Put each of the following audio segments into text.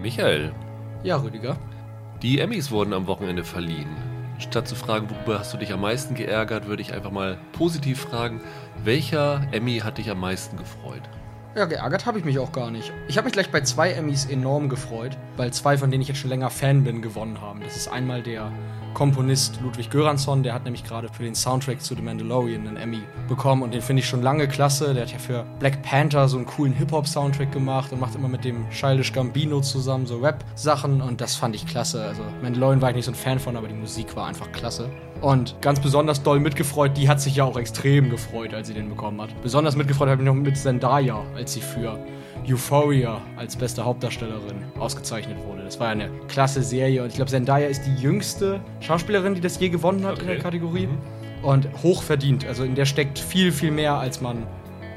Michael, Ja, Rüdiger. die Emmys wurden am Wochenende verliehen. Statt zu fragen, worüber hast du dich am meisten geärgert, würde ich einfach mal positiv fragen, welcher Emmy hat dich am meisten gefreut? Ja, geärgert habe ich mich auch gar nicht. Ich habe mich gleich bei zwei Emmys enorm gefreut, weil zwei, von denen ich jetzt schon länger Fan bin, gewonnen haben. Das ist einmal der Komponist Ludwig Göransson, der hat nämlich gerade für den Soundtrack zu The Mandalorian einen Emmy bekommen und den finde ich schon lange klasse. Der hat ja für Black Panther so einen coolen Hip-Hop-Soundtrack gemacht und macht immer mit dem Childish Gambino zusammen so Rap-Sachen und das fand ich klasse. Also Mandalorian war ich nicht so ein Fan von, aber die Musik war einfach klasse. Und ganz besonders doll mitgefreut, die hat sich ja auch extrem gefreut, als sie den bekommen hat. Besonders mitgefreut habe ich noch mit Zendaya, als sie für Euphoria als beste Hauptdarstellerin ausgezeichnet wurde. Das war ja eine klasse Serie und ich glaube, Zendaya ist die jüngste Schauspielerin, die das je gewonnen hat in Okay. der Kategorie. Und hoch verdient. Also in der steckt viel, viel mehr, als man,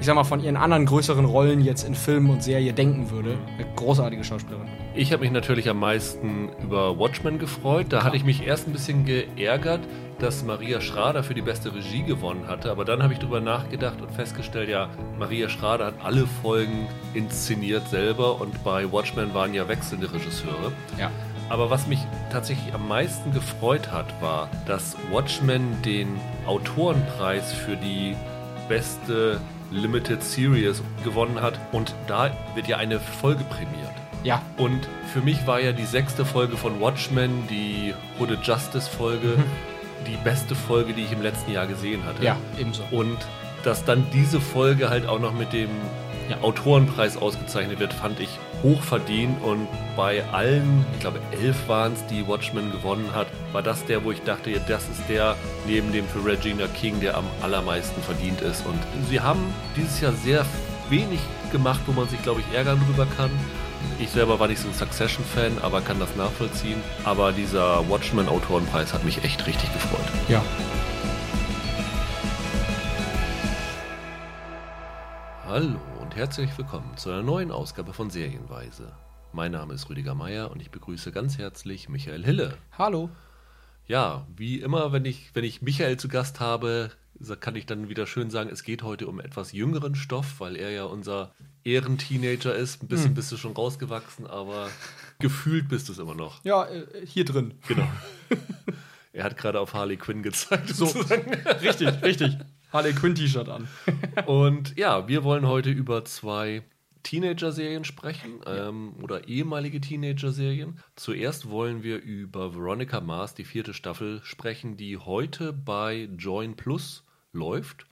ich sag mal, von ihren anderen größeren Rollen jetzt in Film und Serie denken würde. Eine großartige Schauspielerin. Ich habe mich natürlich am meisten über Watchmen gefreut. Da hatte ich mich erst ein bisschen geärgert, dass Maria Schrader für die beste Regie gewonnen hatte. Aber dann habe ich drüber nachgedacht und festgestellt, ja, Maria Schrader hat alle Folgen inszeniert selber und bei Watchmen waren ja wechselnde Regisseure. Ja. Aber was mich tatsächlich am meisten gefreut hat, war, dass Watchmen den Autorenpreis für die beste Limited Series gewonnen hat. Und da wird ja eine Folge prämiert. Ja. Und für mich war ja die sechste Folge von Watchmen, die Hooded Justice Folge, die beste Folge, die ich im letzten Jahr gesehen hatte. Ja, ebenso. Und dass dann diese Folge halt auch noch mit dem Ja. Autorenpreis ausgezeichnet wird, fand ich hoch verdient. Und bei allen, ich glaube elf waren es, die Watchmen gewonnen hat, war das der, wo ich dachte, ja, das ist der neben dem für Regina King, der am allermeisten verdient ist. Und sie haben dieses Jahr sehr wenig gemacht, wo man sich, glaube ich, ärgern drüber kann. Ich selber war nicht so ein Succession-Fan, aber kann das nachvollziehen. Aber dieser Watchmen-Autorenpreis hat mich echt richtig gefreut. Ja. Hallo und herzlich willkommen zu einer neuen Ausgabe von Serienweise. Mein Name ist Rüdiger Meier und ich begrüße ganz herzlich Michael Hille. Hallo. Ja, wie immer, wenn ich, wenn ich Michael zu Gast habe, kann ich dann wieder schön sagen, es geht heute um etwas jüngeren Stoff, weil er ja unser Ehrenteenager ist. Ein bisschen bist du schon rausgewachsen, aber gefühlt bist du es immer noch. Ja, äh, hier drin. Genau. er hat gerade auf Harley Quinn gezeigt. So. richtig, richtig. Harley Quinn T-Shirt an. Und ja, wir wollen heute über zwei Teenager-Serien sprechen ähm, oder ehemalige Teenager-Serien. Zuerst wollen wir über Veronica Mars, die vierte Staffel, sprechen, die heute bei Join Plus läuft.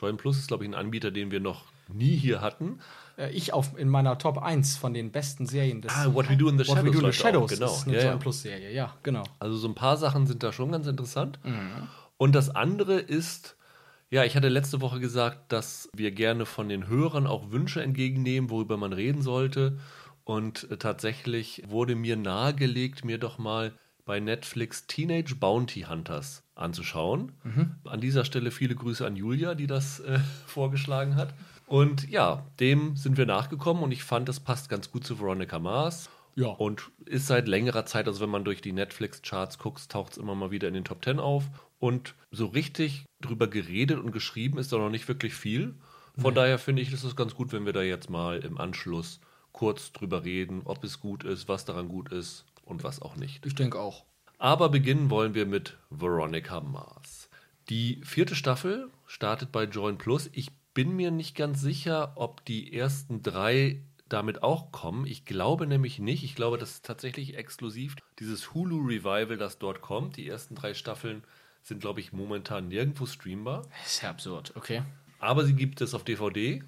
Join Plus ist, glaube ich, ein Anbieter, den wir noch nie hier hatten. Äh, Ich auf, in meiner Top 1 von den besten Serien des Ah, What We Do in the What We Shadows Do in the läuft auch, Shadows. genau. Ist eine Ja. Join Plus Serie, ja, genau. Also so ein paar Sachen sind da schon ganz interessant. Und das andere ist, ja, ich hatte letzte Woche gesagt, dass wir gerne von den Hörern auch Wünsche entgegennehmen, worüber man reden sollte. Und äh, tatsächlich wurde mir nahegelegt, mir doch mal bei Netflix Teenage Bounty Hunters anzuschauen. An dieser Stelle viele Grüße an Julia, die das äh, vorgeschlagen hat. Und ja, dem sind wir nachgekommen und ich fand, das passt ganz gut zu Veronica Mars. Ja. Und ist seit längerer Zeit, also wenn man durch die Netflix-Charts guckt, taucht es immer mal wieder in den Top 10 auf. Und so richtig drüber geredet und geschrieben ist da noch nicht wirklich viel. Von daher finde ich, ist es ganz gut, wenn wir da jetzt mal im Anschluss kurz drüber reden, ob es gut ist, was daran gut ist und was auch nicht. Ich denke auch. Aber beginnen wollen wir mit Veronica Mars. Die vierte Staffel startet bei Join Plus. Ich bin mir nicht ganz sicher, ob die ersten drei damit auch kommen. Ich glaube nämlich nicht. Ich glaube, das ist tatsächlich exklusiv dieses Hulu-Revival, das dort kommt. Die ersten drei Staffeln sind, glaube ich, momentan nirgendwo streambar. Das ist ja absurd, okay. Aber sie gibt es auf DVD.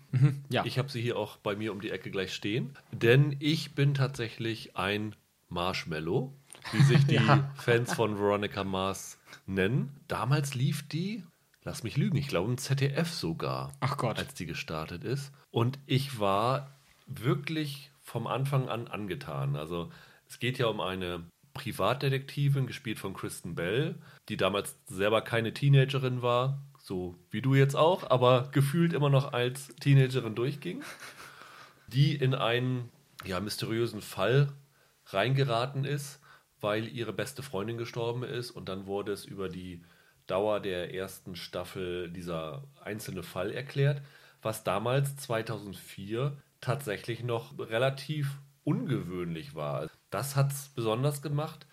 Ja. Ich habe sie hier auch bei mir um die Ecke gleich stehen. Denn ich bin tatsächlich ein Marshmallow, wie sich die Ja. Fans von Veronica Mars nennen. Damals lief die, lass mich lügen, ich glaube im ZDF sogar, Ach Gott. als die gestartet ist. Und ich war wirklich vom Anfang an angetan. Also es geht ja um eine Privatdetektivin, gespielt von Kristen Bell, die damals selber keine Teenagerin war, so wie du jetzt auch, aber gefühlt immer noch als Teenagerin durchging, die in einen ja, mysteriösen Fall reingeraten ist, weil ihre beste Freundin gestorben ist und dann wurde es über die Dauer der ersten Staffel dieser einzelne Fall erklärt, was damals 2004 tatsächlich noch relativ ungewöhnlich war. Das hat es besonders gemacht.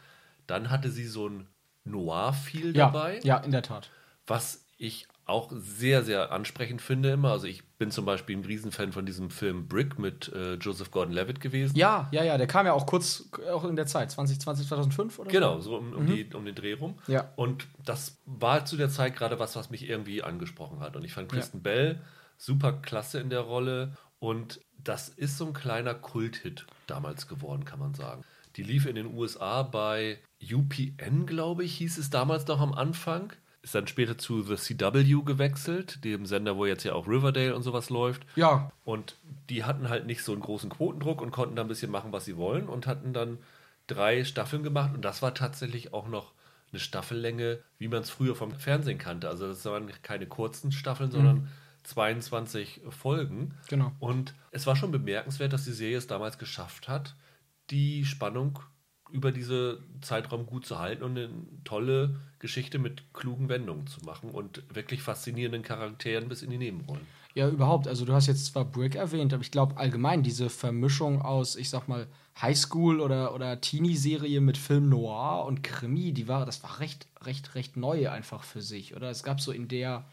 Dann hatte sie so ein Noir-Feel Ja, dabei, ja, in der Tat. was ich auch sehr, sehr ansprechend finde immer. Also ich bin zum Beispiel ein Riesenfan von diesem Film Brick mit äh, Joseph Gordon-Levitt gewesen. Ja, ja, ja, der kam ja auch kurz, auch in der Zeit, 2020, 2005 oder so? Genau, so um, um, die, um den Dreh rum. Ja. Und das war zu der Zeit gerade was, was mich irgendwie angesprochen hat. Und ich fand Kristen Bell super klasse in der Rolle. Und das ist so ein kleiner Kulthit damals geworden, kann man sagen. Die lief in den USA bei UPN, glaube ich, hieß es damals noch am Anfang. Ist dann später zu The CW gewechselt, dem Sender, wo jetzt ja auch Riverdale und sowas läuft. Ja, Und die hatten halt nicht so einen großen Quotendruck und konnten da ein bisschen machen, was sie wollen und hatten dann drei Staffeln gemacht und das war tatsächlich auch noch eine Staffellänge, wie man es früher vom Fernsehen kannte. Also das waren keine kurzen Staffeln, sondern 22 Folgen. Genau. Und es war schon bemerkenswert, dass die Serie es damals geschafft hat, die Spannung über diese Zeitraum gut zu halten und eine tolle Geschichte mit klugen Wendungen zu machen und wirklich faszinierenden Charakteren bis in die Nebenrollen. Ja, überhaupt. Also du hast jetzt zwar Brick erwähnt, aber ich glaube allgemein diese Vermischung aus, ich sag mal, Highschool oder, oder Teenie-Serie mit Film Noir und Krimi, die war, das war recht, recht, recht neu einfach für sich. Oder es gab so in der,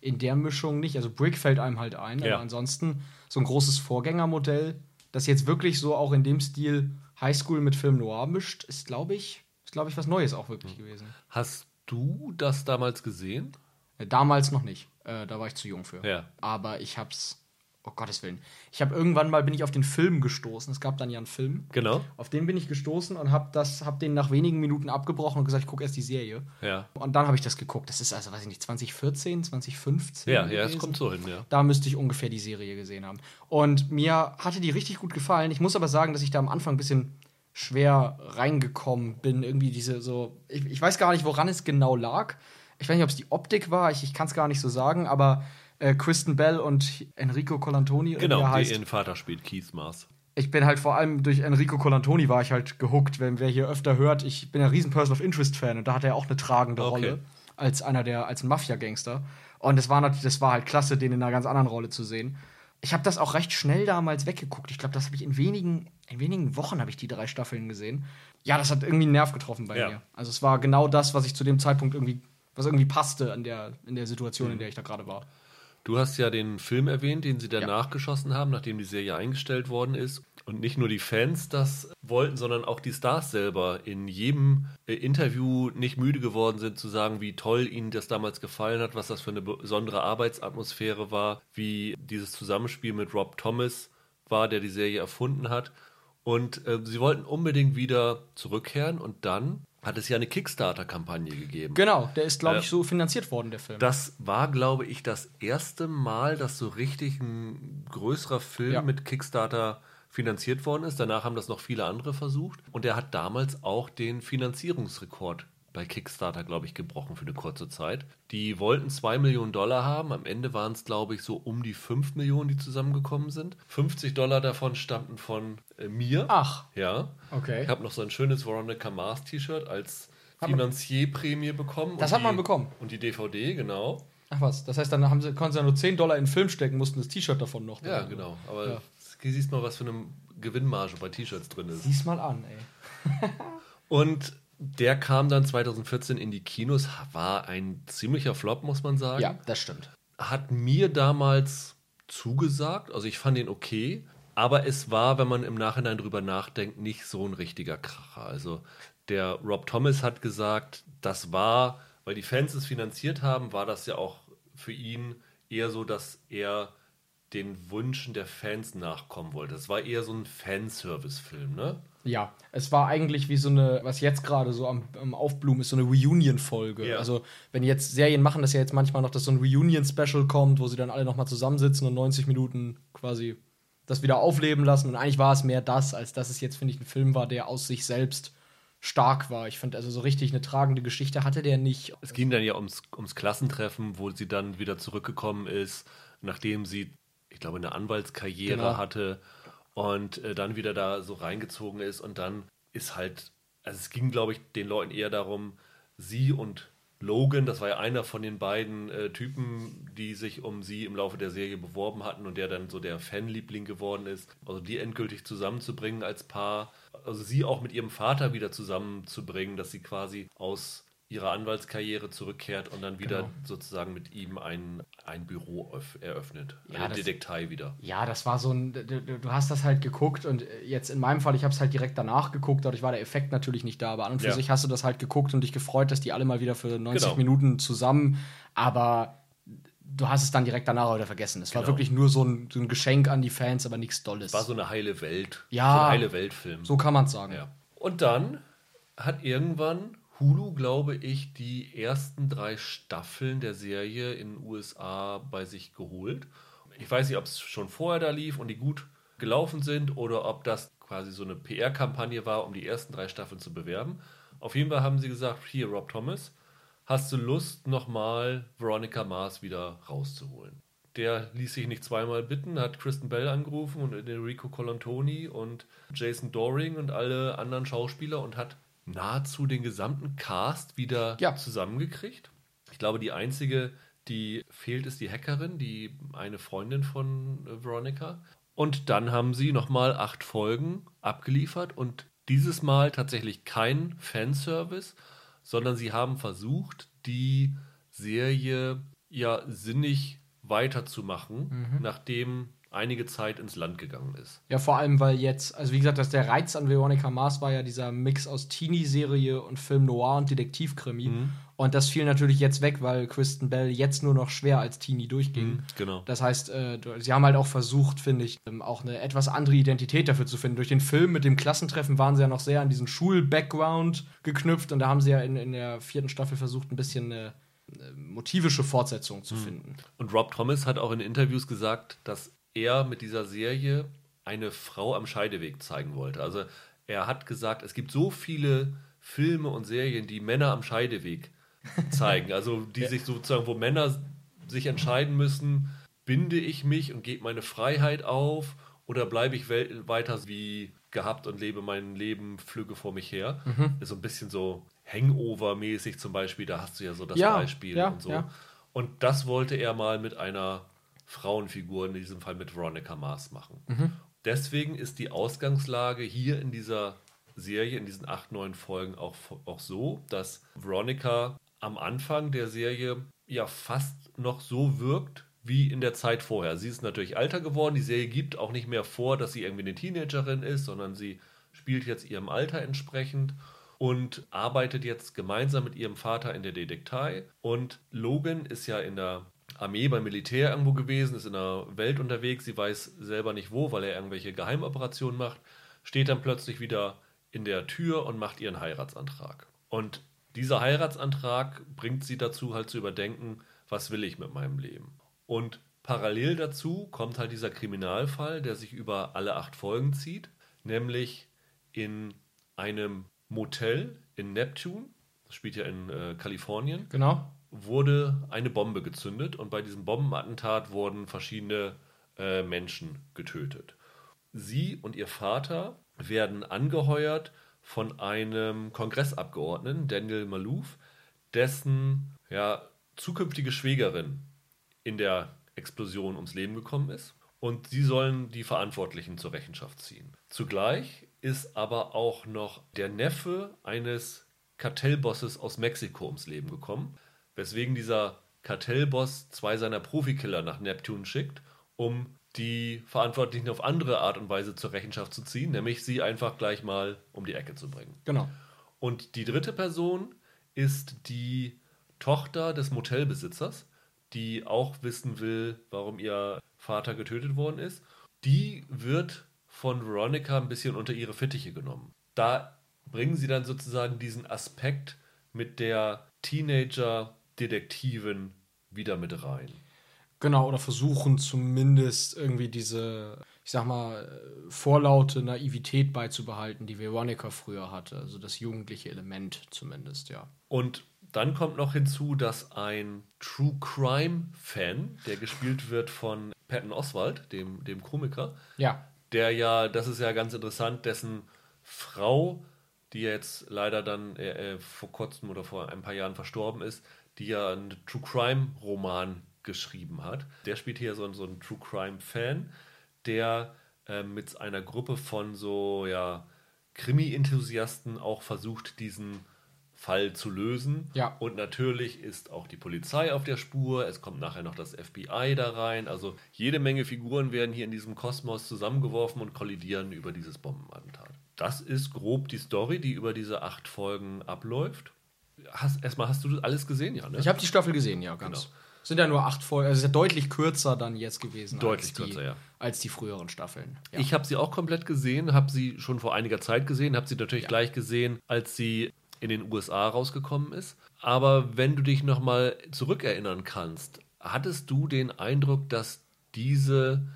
in der Mischung nicht. Also Brick fällt einem halt ein, Ja. aber ansonsten so ein großes Vorgängermodell, das jetzt wirklich so auch in dem Stil Highschool mit Film Noir mischt, ist, glaube ich, ist, glaube ich, was Neues auch wirklich gewesen. Hast du das damals gesehen? Äh, Damals noch nicht. Äh, da war ich zu jung für. Ja. Aber ich hab's. Oh Gottes Willen. Ich habe irgendwann mal bin ich auf den Film gestoßen. Es gab dann ja einen Film. Genau. Auf den bin ich gestoßen und habe das, habe den nach wenigen Minuten abgebrochen und gesagt, ich gucke erst die Serie. Ja. Und dann habe ich das geguckt. Das ist also, weiß ich nicht, 2014, 2015. Ja, ja, es gewesen. kommt so hin, ja. Da müsste ich ungefähr die Serie gesehen haben. Und mir hatte die richtig gut gefallen. Ich muss aber sagen, dass ich da am Anfang ein bisschen schwer reingekommen bin. Irgendwie diese so. Ich, ich weiß gar nicht, woran es genau lag. Ich weiß nicht, ob es die Optik war. Ich, ich kann es gar nicht so sagen. Aber äh, Kristen Bell und Enrico Colantoni, Genau, er heißt. ihren Vater spielt, Keith Mars. Ich bin halt vor allem durch Enrico Colantoni war ich halt gehuckt, wenn wer hier öfter hört, ich bin ein riesen Person of Interest Fan und da hat er auch eine tragende Okay. Rolle als einer der als ein Mafia Gangster und das war natürlich das war halt klasse den in einer ganz anderen Rolle zu sehen. Ich habe das auch recht schnell damals weggeguckt. Ich glaube, das habe ich in wenigen in wenigen Wochen habe ich die drei Staffeln gesehen. Ja, das hat irgendwie einen Nerv getroffen bei Ja. mir. Also es war genau das, was ich zu dem Zeitpunkt irgendwie was irgendwie passte an der in der Situation, Mhm. in der ich da gerade war. Du hast ja den Film erwähnt, den sie Ja. danach geschossen haben, nachdem die Serie eingestellt worden ist. Und nicht nur die Fans das wollten, sondern auch die Stars selber in jedem äh, Interview nicht müde geworden sind zu sagen, wie toll ihnen das damals gefallen hat, was das für eine besondere Arbeitsatmosphäre war, wie dieses Zusammenspiel mit Rob Thomas war, der die Serie erfunden hat. Und äh, sie wollten unbedingt wieder zurückkehren und dann hat es ja eine Kickstarter-Kampagne gegeben. Genau, der ist glaube Äh, ich so finanziert worden der Film. Das war, glaube ich, das erste Mal, dass so richtig ein größerer Film Ja. mit Kickstarter finanziert worden ist. Danach haben das noch viele andere versucht. Und er hat damals auch den Finanzierungsrekord bei Kickstarter, glaube ich, gebrochen für eine kurze Zeit. Die wollten 2 Millionen Dollar haben. Am Ende waren es, glaube ich, so um die 5 Millionen, die zusammengekommen sind. 50 Dollar davon stammten von äh, mir. Ach, Ja. okay. Ich habe noch so ein schönes Veronica Mars T-Shirt als Finanzierprämie bekommen. Das hat man die- bekommen. Und die DVD, genau. Ach was, das heißt, dann haben sie, konnten sie ja nur 10 Dollar in den Film stecken, mussten das T-Shirt davon noch. Ja, genau. Aber Ja. siehst mal, was für eine Gewinnmarge bei T-Shirts drin ist. Sieh's mal an, ey. Und der kam dann 2014 in die Kinos, war ein ziemlicher Flop, muss man sagen. Ja, das stimmt. Hat mir damals zugesagt, also ich fand ihn okay, aber es war, wenn man im Nachhinein drüber nachdenkt, nicht so ein richtiger Kracher. Also der Rob Thomas hat gesagt, das war, weil die Fans es finanziert haben, war das ja auch für ihn eher so, dass er den Wünschen der Fans nachkommen wollte. Das war eher so ein Fanservice-Film, ne? Ja, es war eigentlich wie so eine, was jetzt gerade so am, am Aufblumen ist, so eine Reunion-Folge. Ja. Also, wenn jetzt Serien machen das ja jetzt manchmal noch, dass so ein Reunion-Special kommt, wo sie dann alle nochmal zusammensitzen und 90 Minuten quasi das wieder aufleben lassen. Und eigentlich war es mehr das, als dass es jetzt, finde ich, ein Film war, der aus sich selbst stark war. Ich finde, also so richtig eine tragende Geschichte hatte der nicht. Es ging dann ja ums, ums Klassentreffen, wo sie dann wieder zurückgekommen ist, nachdem sie, ich glaube, eine Anwaltskarriere Genau. hatte und äh, dann wieder da so reingezogen ist. Und dann ist halt, also es ging, glaube ich, den Leuten eher darum, sie und Logan, das war ja einer von den beiden äh, Typen, die sich um sie im Laufe der Serie beworben hatten und der dann so der Fanliebling geworden ist. Also die endgültig zusammenzubringen als Paar, also sie auch mit ihrem Vater wieder zusammenzubringen, dass sie quasi aus ihrer Anwaltskarriere zurückkehrt und dann wieder genau. sozusagen mit ihm ein, ein Büro eröffnet. Ja, eine das, Detektei wieder. Ja, das war so ein. Du, du, hast das halt geguckt und jetzt in meinem Fall, ich habe es halt direkt danach geguckt, dadurch war der Effekt natürlich nicht da, aber an und für ja. sich hast du das halt geguckt und dich gefreut, dass die alle mal wieder für 90 genau. Minuten zusammen, aber du hast es dann direkt danach wieder vergessen. Es genau. war wirklich nur so ein, so ein, Geschenk an die Fans, aber nichts Dolles. War so eine heile Welt. Ja. So ein heile Weltfilm. So kann man es sagen. Ja. Und dann hat irgendwann Hulu, glaube ich, die ersten drei Staffeln der Serie in den USA bei sich geholt. Ich weiß nicht, ob es schon vorher da lief und die gut gelaufen sind oder ob das quasi so eine PR-Kampagne war, um die ersten drei Staffeln zu bewerben. Auf jeden Fall haben sie gesagt, hier Rob Thomas, hast du Lust, nochmal Veronica Mars wieder rauszuholen? Der ließ sich nicht zweimal bitten, hat Kristen Bell angerufen und Enrico Colantoni und Jason Doring und alle anderen Schauspieler und hat nahezu den gesamten Cast wieder ja. zusammengekriegt. Ich glaube, die einzige, die fehlt, ist die Hackerin, die eine Freundin von äh, Veronica. Und dann haben sie nochmal acht Folgen abgeliefert und dieses Mal tatsächlich kein Fanservice, sondern sie haben versucht, die Serie ja sinnig weiterzumachen, mhm. nachdem einige Zeit ins Land gegangen ist. Ja, vor allem, weil jetzt, also wie gesagt, dass der Reiz an Veronica Mars war ja dieser Mix aus Teenie-Serie und Film Noir und Detektivkrimi. Mhm. Und das fiel natürlich jetzt weg, weil Kristen Bell jetzt nur noch schwer als Teenie durchging. Mhm, genau. Das heißt, äh, sie haben halt auch versucht, finde ich, ähm, auch eine etwas andere Identität dafür zu finden. Durch den Film mit dem Klassentreffen waren sie ja noch sehr an diesen Schul-Background geknüpft und da haben sie ja in, in der vierten Staffel versucht, ein bisschen eine, eine motivische Fortsetzung zu mhm. finden. Und Rob Thomas hat auch in Interviews gesagt, dass er mit dieser Serie eine Frau am Scheideweg zeigen wollte. Also er hat gesagt, es gibt so viele Filme und Serien, die Männer am Scheideweg zeigen. Also die ja. sich sozusagen, wo Männer sich entscheiden müssen, binde ich mich und gebe meine Freiheit auf oder bleibe ich weiter wie gehabt und lebe mein Leben, flüge vor mich her. Mhm. Ist so ein bisschen so Hangover-mäßig zum Beispiel, da hast du ja so das ja, Beispiel ja, und so. Und das wollte er mal mit einer Frauenfigur, in diesem Fall mit Veronica Mars, machen. Mhm. Deswegen ist die Ausgangslage hier in dieser Serie, in diesen acht, neun Folgen auch, auch so, dass Veronica am Anfang der Serie ja fast noch so wirkt wie in der Zeit vorher. Sie ist natürlich alter geworden. Die Serie gibt auch nicht mehr vor, dass sie irgendwie eine Teenagerin ist, sondern sie spielt jetzt ihrem Alter entsprechend und arbeitet jetzt gemeinsam mit ihrem Vater in der Detektei. Und Logan ist ja in der Armee beim Militär irgendwo gewesen, ist in der Welt unterwegs, sie weiß selber nicht wo, weil er irgendwelche Geheimoperationen macht, steht dann plötzlich wieder in der Tür und macht ihren Heiratsantrag. Und dieser Heiratsantrag bringt sie dazu, halt zu überdenken, was will ich mit meinem Leben. Und parallel dazu kommt halt dieser Kriminalfall, der sich über alle acht Folgen zieht, nämlich in einem Motel in Neptune, das spielt ja in äh, Kalifornien. Genau wurde eine Bombe gezündet und bei diesem Bombenattentat wurden verschiedene äh, Menschen getötet. Sie und ihr Vater werden angeheuert von einem Kongressabgeordneten, Daniel Malouf, dessen ja, zukünftige Schwägerin in der Explosion ums Leben gekommen ist. Und sie sollen die Verantwortlichen zur Rechenschaft ziehen. Zugleich ist aber auch noch der Neffe eines Kartellbosses aus Mexiko ums Leben gekommen, weswegen dieser Kartellboss zwei seiner Profikiller nach Neptun schickt, um die Verantwortlichen auf andere Art und Weise zur Rechenschaft zu ziehen, nämlich sie einfach gleich mal um die Ecke zu bringen. Genau. Und die dritte Person ist die Tochter des Motelbesitzers, die auch wissen will, warum ihr Vater getötet worden ist. Die wird von Veronica ein bisschen unter ihre Fittiche genommen. Da bringen sie dann sozusagen diesen Aspekt mit der Teenager Detektiven wieder mit rein. Genau, oder versuchen zumindest irgendwie diese, ich sag mal, vorlaute Naivität beizubehalten, die Veronica früher hatte. Also das jugendliche Element zumindest, ja. Und dann kommt noch hinzu, dass ein True Crime-Fan, der gespielt wird von Patton Oswald, dem, dem Komiker, ja. der ja, das ist ja ganz interessant, dessen Frau die jetzt leider dann äh, äh, vor kurzem oder vor ein paar Jahren verstorben ist, die ja einen True Crime Roman geschrieben hat. Der spielt hier so, so einen True Crime Fan, der äh, mit einer Gruppe von so ja Krimi-Enthusiasten auch versucht, diesen Fall zu lösen. Ja. Und natürlich ist auch die Polizei auf der Spur. Es kommt nachher noch das FBI da rein. Also jede Menge Figuren werden hier in diesem Kosmos zusammengeworfen und kollidieren über dieses Bombenattentat. Das ist grob die Story, die über diese acht Folgen abläuft. Hast, erstmal hast du alles gesehen, ja? Ne? Ich habe die Staffel gesehen, ja, ganz. Genau. Sind ja nur acht Folgen, also ist ja deutlich kürzer dann jetzt gewesen. Deutlich als kürzer, die, ja. Als die früheren Staffeln. Ja. Ich habe sie auch komplett gesehen, habe sie schon vor einiger Zeit gesehen, habe sie natürlich ja. gleich gesehen, als sie in den USA rausgekommen ist. Aber wenn du dich nochmal zurückerinnern kannst, hattest du den Eindruck, dass diese,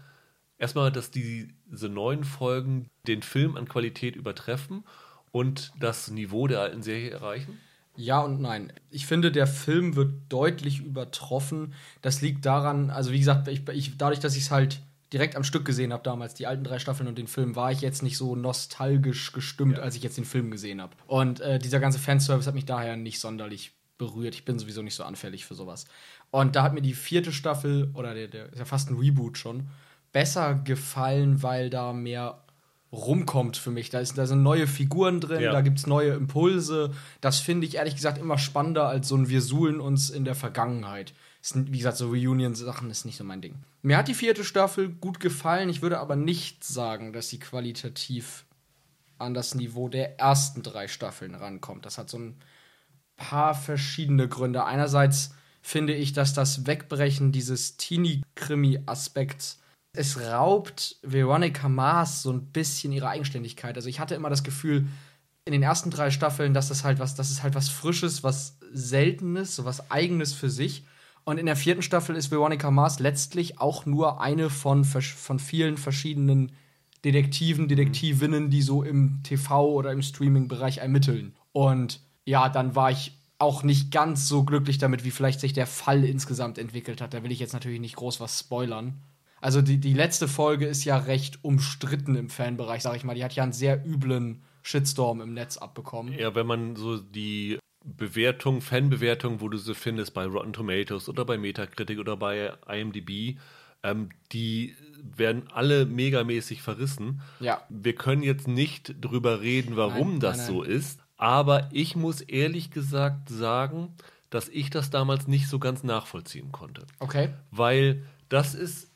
erstmal, dass diese neuen Folgen den Film an Qualität übertreffen und das Niveau der alten Serie erreichen? Ja und nein. Ich finde, der Film wird deutlich übertroffen. Das liegt daran, also wie gesagt, ich, ich, dadurch, dass ich es halt direkt am Stück gesehen habe damals, die alten drei Staffeln und den Film, war ich jetzt nicht so nostalgisch gestimmt, ja. als ich jetzt den Film gesehen habe. Und äh, dieser ganze Fanservice hat mich daher nicht sonderlich berührt. Ich bin sowieso nicht so anfällig für sowas. Und da hat mir die vierte Staffel, oder der, der ist ja fast ein Reboot schon, besser gefallen, weil da mehr rumkommt für mich. Da, ist, da sind neue Figuren drin, ja. da gibt es neue Impulse. Das finde ich ehrlich gesagt immer spannender als so ein Wir suhlen uns in der Vergangenheit. Ist, wie gesagt, so Reunion-Sachen ist nicht so mein Ding. Mir hat die vierte Staffel gut gefallen. Ich würde aber nicht sagen, dass sie qualitativ an das Niveau der ersten drei Staffeln rankommt. Das hat so ein paar verschiedene Gründe. Einerseits finde ich, dass das Wegbrechen dieses Teenie-Krimi-Aspekts es raubt Veronica Mars so ein bisschen ihre Eigenständigkeit. Also ich hatte immer das Gefühl in den ersten drei Staffeln, dass das halt was, das ist halt was Frisches, was Seltenes, so was Eigenes für sich. Und in der vierten Staffel ist Veronica Mars letztlich auch nur eine von, von vielen verschiedenen Detektiven, Detektivinnen, die so im TV oder im Streaming-Bereich ermitteln. Und ja, dann war ich auch nicht ganz so glücklich damit, wie vielleicht sich der Fall insgesamt entwickelt hat. Da will ich jetzt natürlich nicht groß was spoilern. Also die, die letzte Folge ist ja recht umstritten im Fanbereich, sag ich mal. Die hat ja einen sehr üblen Shitstorm im Netz abbekommen. Ja, wenn man so die Bewertung, Fanbewertung, wo du sie findest bei Rotten Tomatoes oder bei Metacritic oder bei IMDb, ähm, die werden alle megamäßig verrissen. Ja. Wir können jetzt nicht drüber reden, warum nein, das nein, nein. so ist, aber ich muss ehrlich gesagt sagen, dass ich das damals nicht so ganz nachvollziehen konnte. Okay. Weil das ist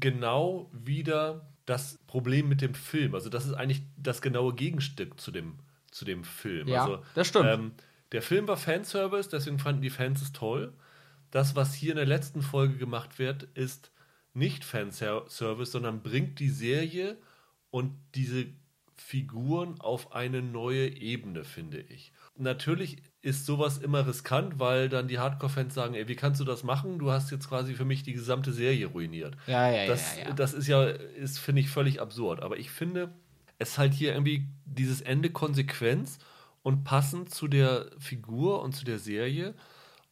genau wieder das Problem mit dem Film. Also das ist eigentlich das genaue Gegenstück zu dem, zu dem Film. Ja, also, das stimmt. Ähm, der Film war Fanservice, deswegen fanden die Fans es toll. Das, was hier in der letzten Folge gemacht wird, ist nicht Fanservice, sondern bringt die Serie und diese Figuren auf eine neue Ebene, finde ich. Natürlich ist sowas immer riskant, weil dann die Hardcore-Fans sagen, ey, wie kannst du das machen? Du hast jetzt quasi für mich die gesamte Serie ruiniert. Ja, ja, das, ja, ja. Das ist ja, ist, finde ich, völlig absurd. Aber ich finde, es halt hier irgendwie dieses Ende Konsequenz und passend zu der Figur und zu der Serie.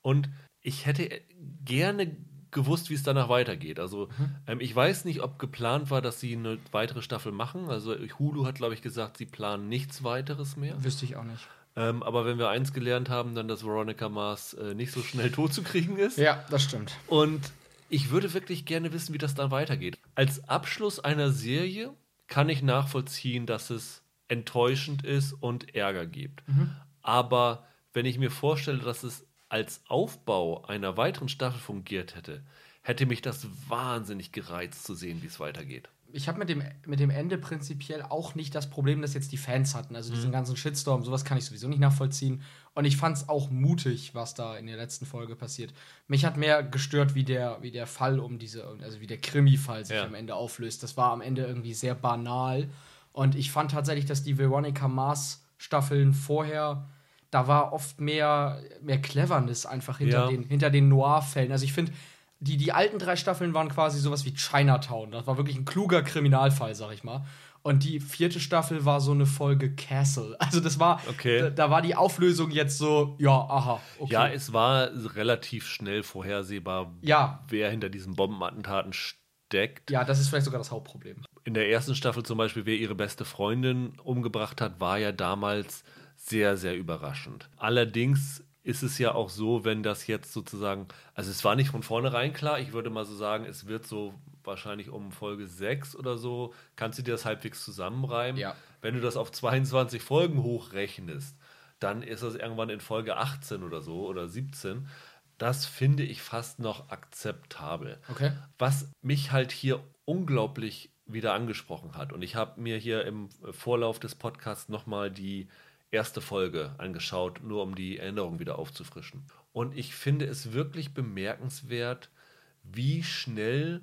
Und ich hätte gerne gewusst, wie es danach weitergeht. Also mhm. ähm, ich weiß nicht, ob geplant war, dass sie eine weitere Staffel machen. Also Hulu hat, glaube ich, gesagt, sie planen nichts weiteres mehr. Wüsste ich auch nicht. Ähm, aber wenn wir eins gelernt haben, dann, dass Veronica Mars äh, nicht so schnell tot zu kriegen ist. Ja, das stimmt. Und ich würde wirklich gerne wissen, wie das dann weitergeht. Als Abschluss einer Serie kann ich nachvollziehen, dass es enttäuschend ist und Ärger gibt. Mhm. Aber wenn ich mir vorstelle, dass es als Aufbau einer weiteren Staffel fungiert hätte, hätte mich das wahnsinnig gereizt zu sehen, wie es weitergeht ich habe mit dem, mit dem Ende prinzipiell auch nicht das Problem, das jetzt die Fans hatten. Also diesen mhm. ganzen Shitstorm, sowas kann ich sowieso nicht nachvollziehen. Und ich fand es auch mutig, was da in der letzten Folge passiert. Mich hat mehr gestört, wie der, wie der Fall um diese, also wie der Krimi-Fall sich ja. am Ende auflöst. Das war am Ende irgendwie sehr banal. Und ich fand tatsächlich, dass die Veronica Mars-Staffeln vorher, da war oft mehr, mehr Cleverness einfach hinter ja. den, hinter den Noir-Fällen. Also ich finde, die, die alten drei Staffeln waren quasi sowas wie Chinatown. Das war wirklich ein kluger Kriminalfall, sag ich mal. Und die vierte Staffel war so eine Folge Castle. Also das war, okay. da, da, war die Auflösung jetzt so, ja, aha. Okay. Ja, es war relativ schnell vorhersehbar, ja. wer hinter diesen Bombenattentaten steckt. Ja, das ist vielleicht sogar das Hauptproblem. In der ersten Staffel zum Beispiel, wer ihre beste Freundin umgebracht hat, war ja damals sehr, sehr überraschend. Allerdings ist es ja auch so, wenn das jetzt sozusagen, also es war nicht von vornherein klar, ich würde mal so sagen, es wird so wahrscheinlich um Folge 6 oder so, kannst du dir das halbwegs zusammenreimen. Ja. Wenn du das auf 22 Folgen hochrechnest, dann ist das irgendwann in Folge 18 oder so oder 17. Das finde ich fast noch akzeptabel. Okay. Was mich halt hier unglaublich wieder angesprochen hat. Und ich habe mir hier im Vorlauf des Podcasts nochmal die erste Folge angeschaut, nur um die Erinnerung wieder aufzufrischen. Und ich finde es wirklich bemerkenswert, wie schnell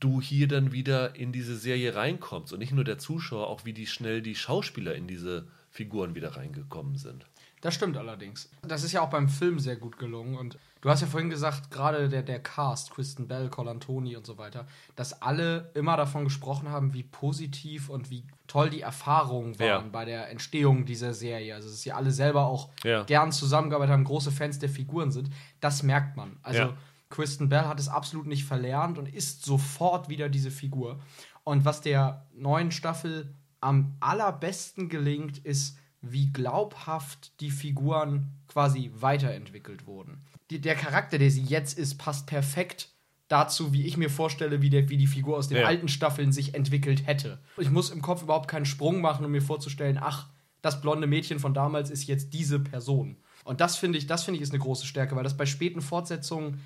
du hier dann wieder in diese Serie reinkommst. Und nicht nur der Zuschauer, auch wie die schnell die Schauspieler in diese Figuren wieder reingekommen sind. Das stimmt allerdings. Das ist ja auch beim Film sehr gut gelungen. Und du hast ja vorhin gesagt, gerade der, der Cast, Kristen Bell, Colantoni und so weiter, dass alle immer davon gesprochen haben, wie positiv und wie toll die Erfahrungen waren Ja. bei der Entstehung dieser Serie. Also, dass sie alle selber auch Ja. gern zusammengearbeitet haben, große Fans der Figuren sind. Das merkt man. Also, Ja. Kristen Bell hat es absolut nicht verlernt und ist sofort wieder diese Figur. Und was der neuen Staffel am allerbesten gelingt, ist, wie glaubhaft die Figuren quasi weiterentwickelt wurden. Die, der Charakter, der sie jetzt ist, passt perfekt dazu, wie ich mir vorstelle, wie, der, wie die Figur aus den Ja. alten Staffeln sich entwickelt hätte. Ich muss im Kopf überhaupt keinen Sprung machen, um mir vorzustellen, ach, das blonde Mädchen von damals ist jetzt diese Person. Und das finde ich, das finde ich ist eine große Stärke, weil das bei späten Fortsetzungen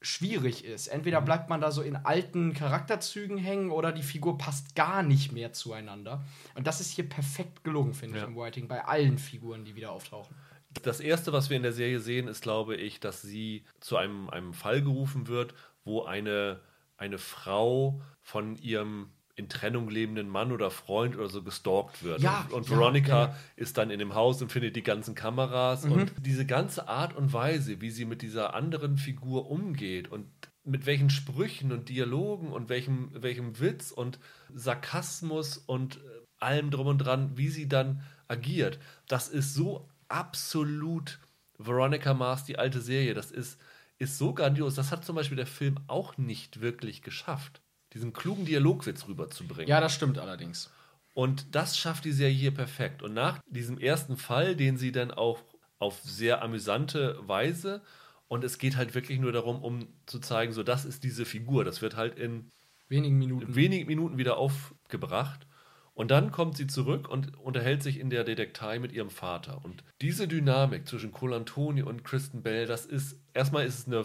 schwierig ist. Entweder bleibt man da so in alten Charakterzügen hängen oder die Figur passt gar nicht mehr zueinander. Und das ist hier perfekt gelungen, finde Ja. ich, im Writing, bei allen Figuren, die wieder auftauchen. Das erste, was wir in der Serie sehen, ist, glaube ich, dass sie zu einem, einem Fall gerufen wird, wo eine, eine Frau von ihrem in Trennung lebenden Mann oder Freund oder so gestalkt wird. Ja, und, und ja, Veronica ja, ist dann in dem Haus und findet die ganzen Kameras. Und diese ganze Art und Weise, wie sie mit dieser anderen Figur umgeht und mit welchen Sprüchen und Dialogen und welchem, welchem Witz und Sarkasmus und äh, allem drum und dran, wie sie dann agiert, das ist so absolut Veronica Mars, die alte Serie. Das ist, ist so grandios. Das hat zum Beispiel der Film auch nicht wirklich geschafft, diesen klugen Dialogwitz rüberzubringen. Ja, das stimmt allerdings. Und das schafft die Serie hier perfekt. Und nach diesem ersten Fall, den sie dann auch auf sehr amüsante Weise, und es geht halt wirklich nur darum, um zu zeigen, so das ist diese Figur. Das wird halt in Wenigen Minuten. wenigen Minuten wieder aufgebracht. Und dann kommt sie zurück und unterhält sich in der Detektei mit ihrem Vater. Und diese Dynamik zwischen Colantoni und Kristen Bell, das ist, erstmal ist es eine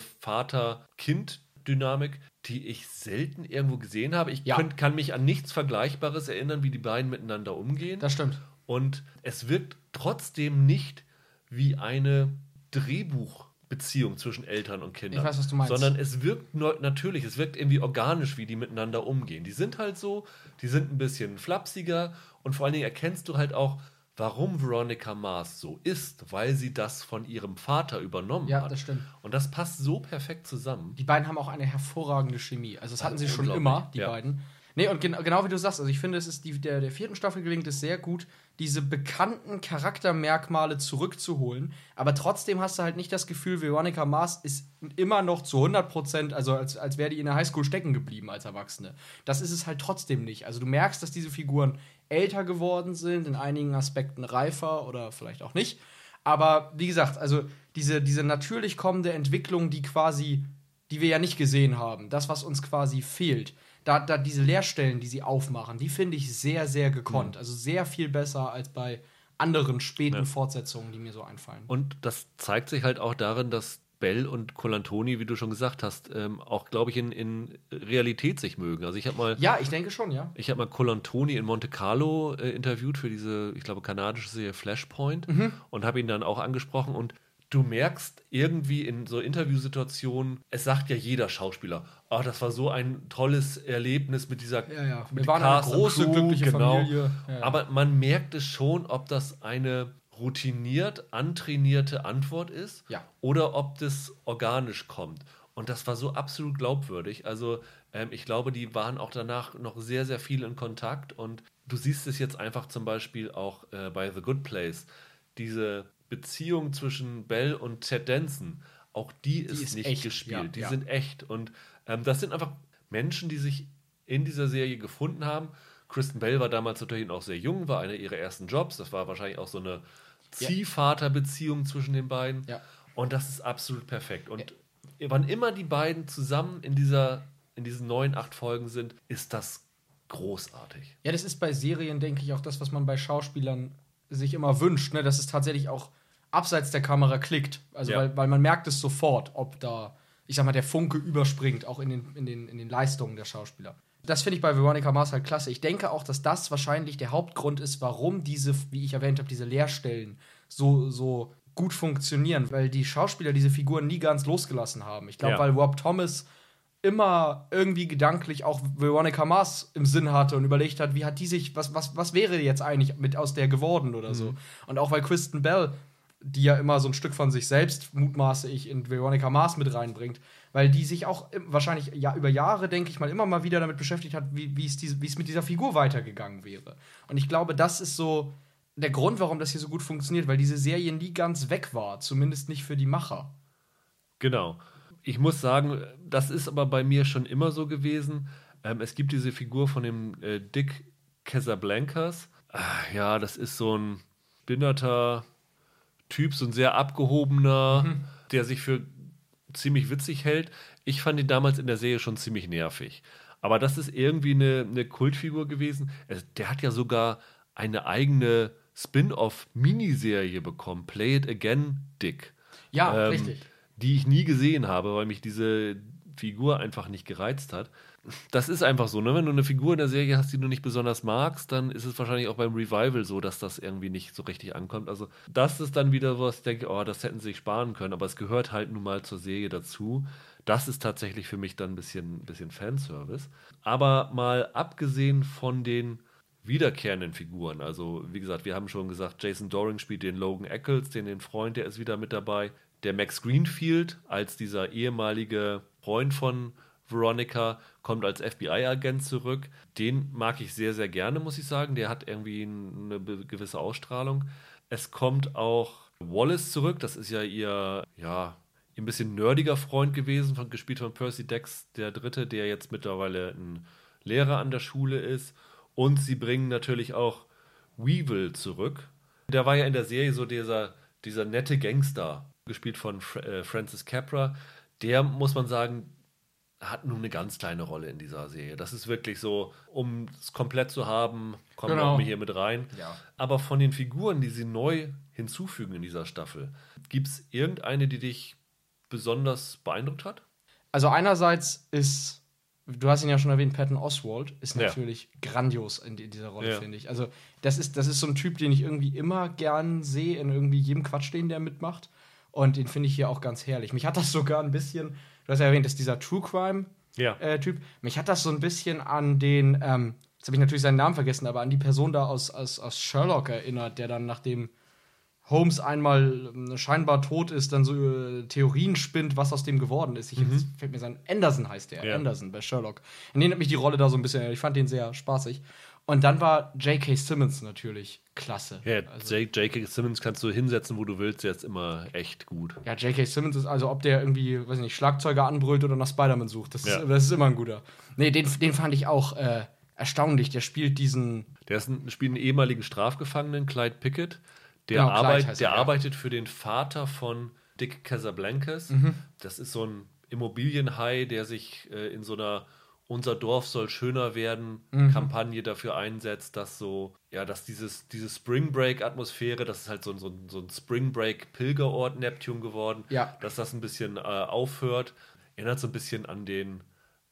Vater-Kind-Dynamik, die ich selten irgendwo gesehen habe. Ich Ja. könnt, kann mich an nichts Vergleichbares erinnern, wie die beiden miteinander umgehen. das stimmt. Und es wirkt trotzdem nicht wie eine Drehbuchbeziehung zwischen Eltern und Kindern. Ich weiß, was du meinst. Sondern es wirkt natürlich, es wirkt irgendwie organisch, wie die miteinander umgehen. Die sind halt so, die sind ein bisschen flapsiger und vor allen Dingen erkennst du halt auch, warum Veronica Mars so ist, weil sie das von ihrem Vater übernommen Ja, hat. das stimmt. Und das passt so perfekt zusammen. Die beiden haben auch eine hervorragende Chemie. Also, das hatten sie schon immer, die ja. beiden. Nee, und gen genau wie du sagst, also ich finde, es ist die, der, der vierten Staffel gelingt es sehr gut, diese bekannten Charaktermerkmale zurückzuholen, aber trotzdem hast du halt nicht das Gefühl, Veronica Mars ist immer noch zu 100 Prozent, also als, als wäre die in der Highschool stecken geblieben als Erwachsene. Das ist es halt trotzdem nicht. Also du merkst, dass diese Figuren älter geworden sind, in einigen Aspekten reifer oder vielleicht auch nicht. Aber wie gesagt, also diese, diese natürlich kommende Entwicklung, die quasi, die wir ja nicht gesehen haben, das, was uns quasi fehlt, da, da diese Leerstellen, die sie aufmachen, die finde ich sehr, sehr gekonnt. Also sehr viel besser als bei anderen späten Ja. Fortsetzungen, die mir so einfallen. Und das zeigt sich halt auch darin, dass Bell und Colantoni, wie du schon gesagt hast, ähm, auch, glaube ich, in, in Realität sich mögen. Also ich habe mal, ja, ich denke schon, ja. ich habe mal Colantoni in Monte Carlo äh, interviewt für diese, ich glaube, kanadische Serie Flashpoint und habe ihn dann auch angesprochen und du merkst irgendwie in so Interviewsituationen, es sagt ja jeder Schauspieler, oh, das war so ein tolles Erlebnis mit dieser Ja, ja. Wir mit waren eine Cast und große, Crew, glückliche genau. Familie. Ja, ja. Aber man merkt es schon, ob das eine routiniert antrainierte Antwort ist Ja. oder ob das organisch kommt. Und das war so absolut glaubwürdig. Also ähm, ich glaube, die waren auch danach noch sehr, sehr viel in Kontakt. Und du siehst es jetzt einfach zum Beispiel auch äh, bei The Good Place. Diese Beziehung zwischen Bell und Ted Danson, auch die, ist, ist nicht echt, gespielt. ja, die ja. sind echt. Und ähm, das sind einfach Menschen, die sich in dieser Serie gefunden haben. Kristen Bell war damals natürlich auch sehr jung, war einer ihrer ersten Jobs. Das war wahrscheinlich auch so eine Ziehvaterbeziehung zwischen den beiden. Und das ist absolut perfekt. Und wann immer die beiden zusammen in, dieser, in diesen neun, acht Folgen sind, ist das großartig. Ja, das ist bei Serien, denke ich, auch das, was man bei Schauspielern sich immer wünscht, ne? dass es tatsächlich auch abseits der Kamera klickt. Also, Ja. weil, weil man merkt es sofort, ob da, ich sag mal, der Funke überspringt, auch in den, in den, in den Leistungen der Schauspieler. Das finde ich bei Veronica Mars halt klasse. Ich denke auch, dass das wahrscheinlich der Hauptgrund ist, warum diese, wie ich erwähnt habe, diese Leerstellen so, so gut funktionieren, weil die Schauspieler diese Figuren nie ganz losgelassen haben. Ich glaube, Ja. weil Rob Thomas immer irgendwie gedanklich auch Veronica Mars im Sinn hatte und überlegt hat, wie hat die sich, was, was, was wäre jetzt eigentlich mit aus der geworden oder so. Und auch weil Kristen Bell, die ja immer so ein Stück von sich selbst, mutmaße ich, in Veronica Mars mit reinbringt, weil die sich auch wahrscheinlich ja, über Jahre, denke ich mal, immer mal wieder damit beschäftigt hat, wie es diese- mit dieser Figur weitergegangen wäre. Und ich glaube, das ist so der Grund, warum das hier so gut funktioniert, weil diese Serie nie ganz weg war, zumindest nicht für die Macher. Genau. Ich muss sagen, das ist aber bei mir schon immer so gewesen. Ähm, es gibt diese Figur von dem äh, Dick Casablancas. Ah, ja, das ist so ein binnerter Typ, so ein sehr abgehobener, der sich für ziemlich witzig hält. Ich fand ihn damals in der Serie schon ziemlich nervig. Aber das ist irgendwie eine, eine Kultfigur gewesen. Es, der hat ja sogar eine eigene Spin-off-Miniserie bekommen. Play It Again, Dick. Ja, Ähm, richtig. Die ich nie gesehen habe, weil mich diese Figur einfach nicht gereizt hat. Das ist einfach so, ne? Wenn du eine Figur in der Serie hast, die du nicht besonders magst, dann ist es wahrscheinlich auch beim Revival so, dass das irgendwie nicht so richtig ankommt. Also, das ist dann wieder was, ich denke, oh, das hätten sie sich sparen können, aber es gehört halt nun mal zur Serie dazu. Das ist tatsächlich für mich dann ein bisschen, bisschen Fanservice. Aber mal abgesehen von den wiederkehrenden Figuren. Also, wie gesagt, wir haben schon gesagt, Jason Doring spielt den Logan Eccles, den, den Freund, der ist wieder mit dabei. Der Max Greenfield als dieser ehemalige Freund von Veronica kommt als FBI-Agent zurück. Den mag ich sehr, sehr gerne, muss ich sagen. Der hat irgendwie eine gewisse Ausstrahlung. Es kommt auch Wallace zurück. Das ist ja ihr, ja, ein bisschen nerdiger Freund gewesen, von, gespielt von Percy Dex, der Dritte, der jetzt mittlerweile ein Lehrer an der Schule ist. Und sie bringen natürlich auch Weevil zurück. Der war ja in der Serie so dieser, dieser nette Gangster, gespielt von äh, Francis Capra. Der, muss man sagen, hat nur eine ganz kleine Rolle in dieser Serie. Das ist wirklich so, um es komplett zu haben, kommen Genau. wir hier mit rein. Ja. Aber von den Figuren, die sie neu hinzufügen in dieser Staffel, gibt es irgendeine, die dich besonders beeindruckt hat? Also einerseits ist, du hast ihn ja schon erwähnt, Patton Oswald ist Ja. natürlich grandios in, die- dieser Rolle, Ja. finde ich. Also das ist, das ist so ein Typ, den ich irgendwie immer gern sehe in irgendwie jedem Quatsch, den der mitmacht. Und den finde ich hier auch ganz herrlich. Mich hat das sogar ein bisschen, du hast ja erwähnt, dass dieser True Crime Ja. äh, Typ, mich hat das so ein bisschen an den, ähm, jetzt habe ich natürlich seinen Namen vergessen, aber an die Person da aus, aus, aus Sherlock erinnert, der dann nachdem Holmes einmal ähm, scheinbar tot ist, dann so äh, Theorien spinnt, was aus dem geworden ist. Ich, jetzt fällt mir sein, Anderson heißt der, Mhm. Ja. Anderson bei Sherlock. An den hat mich die Rolle da so ein bisschen, ich fand den sehr spaßig. Und dann war J.K. Simmons natürlich klasse. Ja, also, J.K. Simmons kannst du hinsetzen, wo du willst, der ist immer echt gut. ja, J.K. Simmons ist also, ob der irgendwie, weiß ich nicht, Schlagzeuger anbrüllt oder nach Spider-Man sucht. Das, Ja. ist, das ist immer ein guter. Nee, den, den fand ich auch äh, erstaunlich. Der spielt diesen. Der ist ein, spielt einen ehemaligen Strafgefangenen, Clyde Pickett. Der, Genau, Clyde arbeit, heißt der er, ja. arbeitet für den Vater von Dick Casablancas. Mhm. Das ist so ein Immobilienhai, der sich äh, in so einer Unser Dorf soll schöner werden Mhm. Kampagne dafür einsetzt, dass so, ja, dass dieses, diese Spring Break-Atmosphäre, das ist halt so, ein- so, so ein Spring Break-Pilgerort Neptun geworden, Ja. dass das ein bisschen äh, aufhört. Erinnert so ein bisschen an den,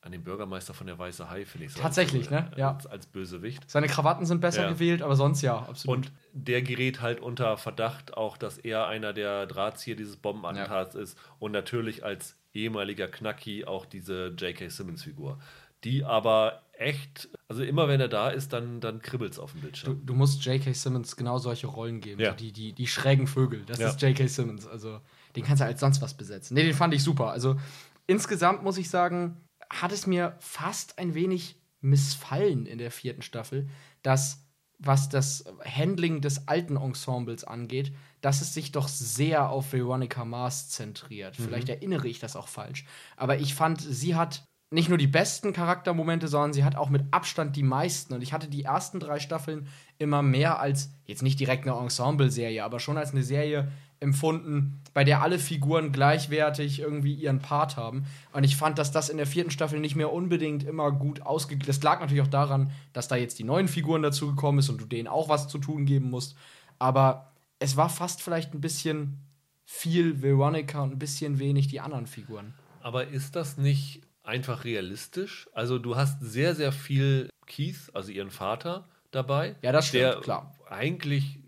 an den Bürgermeister von der Weiße Hai, finde ich so. Tatsächlich, als, ne? Ja. Als, als Bösewicht. Seine Krawatten sind besser Ja. gewählt, aber sonst ja, absolut. Und der gerät halt unter Verdacht auch, dass er einer der Drahtzieher dieses Bombenattentats ist und natürlich als ehemaliger Knacki auch diese J.K. Simmons-Figur. Die aber echt, also immer wenn er da ist, dann, dann kribbelt es auf dem du, Bildschirm. du musst J.K. Simmons genau solche Rollen geben. Ja. So die, die, die schrägen Vögel. Das Ja. ist J.K. Simmons. Also, den kannst du als sonst was besetzen. Nee, den fand ich super. Also, insgesamt muss ich sagen, hat es mir fast ein wenig missfallen in der vierten Staffel, dass, was das Handling des alten Ensembles angeht, dass es sich doch sehr auf Veronica Mars zentriert. Mhm. Vielleicht erinnere ich das auch falsch. Aber ich fand, sie hat nicht nur die besten Charaktermomente, sondern sie hat auch mit Abstand die meisten. Und ich hatte die ersten drei Staffeln immer mehr als, jetzt nicht direkt eine Ensemble-Serie, aber schon als eine Serie empfunden, bei der alle Figuren gleichwertig irgendwie ihren Part haben. Und ich fand, dass das in der vierten Staffel nicht mehr unbedingt immer gut ausgeglichen Das lag natürlich auch daran, dass da jetzt die neuen Figuren dazugekommen ist und du denen auch was zu tun geben musst. Aber es war fast vielleicht ein bisschen viel Veronica und ein bisschen wenig die anderen Figuren. Aber ist das nicht einfach realistisch? Also du hast sehr, sehr viel Keith, also ihren Vater, dabei. Ja, das stimmt, der klar. eigentlich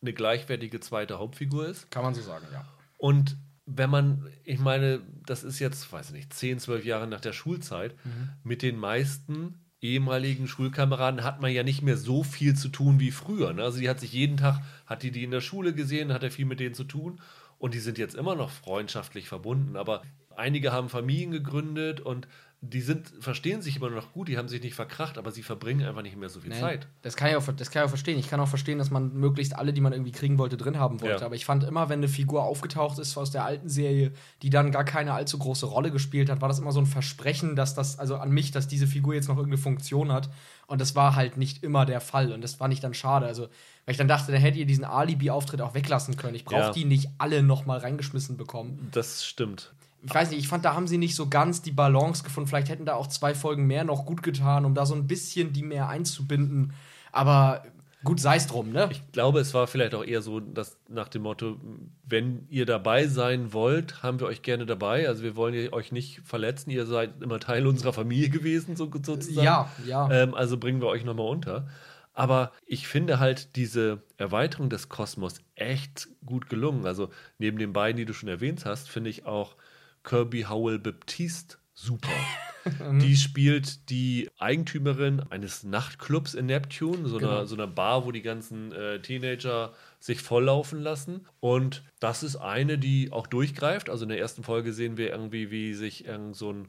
eine gleichwertige zweite Hauptfigur ist. Kann man so sagen, ja. Und wenn man, ich meine, das ist jetzt, weiß ich nicht, 10, 12 Jahre nach der Schulzeit, Mhm. mit den meisten ehemaligen Schulkameraden hat man ja nicht mehr so viel zu tun wie früher. Ne? Also die hat sich jeden Tag, hat die die in der Schule gesehen, hat er viel mit denen zu tun und die sind jetzt immer noch freundschaftlich verbunden. Aber einige haben Familien gegründet und die sind, verstehen sich immer noch gut, die haben sich nicht verkracht, aber sie verbringen einfach nicht mehr so viel Nee, Zeit. Das kann, ich auch, das kann ich auch verstehen. Ich kann auch verstehen, dass man möglichst alle, die man irgendwie kriegen wollte, drin haben wollte. Ja. Aber ich fand immer, wenn eine Figur aufgetaucht ist aus der alten Serie, die dann gar keine allzu große Rolle gespielt hat, war das immer so ein Versprechen, dass das, also an mich, dass diese Figur jetzt noch irgendeine Funktion hat. Und das war halt nicht immer der Fall. Und das fand ich dann schade. Also, weil ich dann dachte, dann hättet ihr diesen Alibi-Auftritt auch weglassen können. Ich brauche Ja. die nicht alle noch mal reingeschmissen bekommen. Das stimmt. Ich weiß nicht, ich fand, da haben sie nicht so ganz die Balance gefunden. Vielleicht hätten da auch zwei Folgen mehr noch gut getan, um da so ein bisschen die mehr einzubinden. Aber gut, sei es drum, ne? Ich glaube, es war vielleicht auch eher so, dass nach dem Motto, wenn ihr dabei sein wollt, haben wir euch gerne dabei. Also wir wollen euch nicht verletzen. Ihr seid immer Teil unserer Familie gewesen, so, sozusagen. Ja, ja. Ähm, also bringen wir euch nochmal unter. Aber ich finde halt diese Erweiterung des Kosmos echt gut gelungen. Also neben den beiden, die du schon erwähnt hast, finde ich auch Kirby Howell Baptiste super. Die spielt die Eigentümerin eines Nachtclubs in Neptune, so, Genau. einer, so einer Bar, wo die ganzen äh, Teenager sich volllaufen lassen. Und das ist eine, die auch durchgreift. Also in der ersten Folge sehen wir irgendwie, wie sich irgend so ein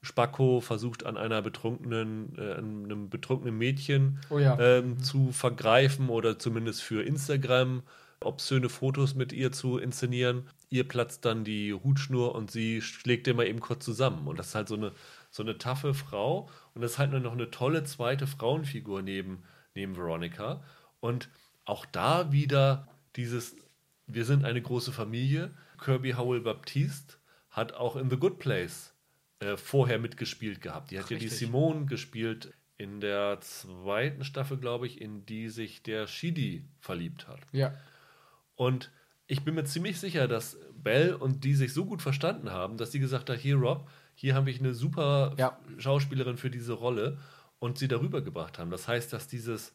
Spacko versucht an einer betrunkenen, äh, einem betrunkenen Mädchen Oh ja. ähm, zu vergreifen oder zumindest für Instagram obszöne Fotos mit ihr zu inszenieren. Ihr platzt dann die Hutschnur und sie schlägt den mal eben kurz zusammen. Und das ist halt so eine, so eine taffe Frau. Und das ist halt nur noch eine tolle zweite Frauenfigur neben, neben Veronica. Und auch da wieder dieses, wir sind eine große Familie. Kirby Howell Baptiste hat auch in The Good Place äh, vorher mitgespielt gehabt. Die hat ja die. Simone gespielt in der zweiten Staffel, glaube ich, in die sich der Shidi verliebt hat. ja. Und ich bin mir ziemlich sicher, dass Bell und die sich so gut verstanden haben, dass sie gesagt hat, hier Rob, hier habe ich eine super Ja. Schauspielerin für diese Rolle und sie darüber gebracht haben. Das heißt, dass dieses,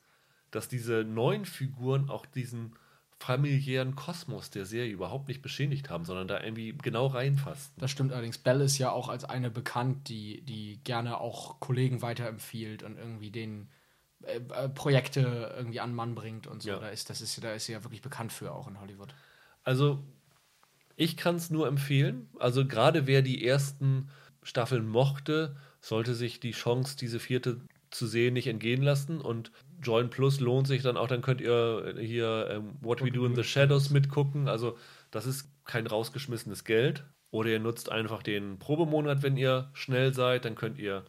dass diese neuen Figuren auch diesen familiären Kosmos der Serie überhaupt nicht beschädigt haben, sondern da irgendwie genau reinfassten. Das stimmt allerdings. Belle ist ja auch als eine bekannt, die, die gerne auch Kollegen weiterempfiehlt und irgendwie denen äh, äh, Projekte irgendwie an den Mann bringt und so. Ja. Da, ist, das ist, da ist sie ja wirklich bekannt für, auch in Hollywood. Also, ich kann es nur empfehlen. Also, gerade wer die ersten Staffeln mochte, sollte sich die Chance, diese vierte zu sehen, nicht entgehen lassen. Und Join Plus lohnt sich dann auch. Dann könnt ihr hier ähm, What We Do in the Shadows mitgucken. Also, das ist kein rausgeschmissenes Geld. Oder ihr nutzt einfach den Probemonat, wenn ihr schnell seid. Dann könnt ihr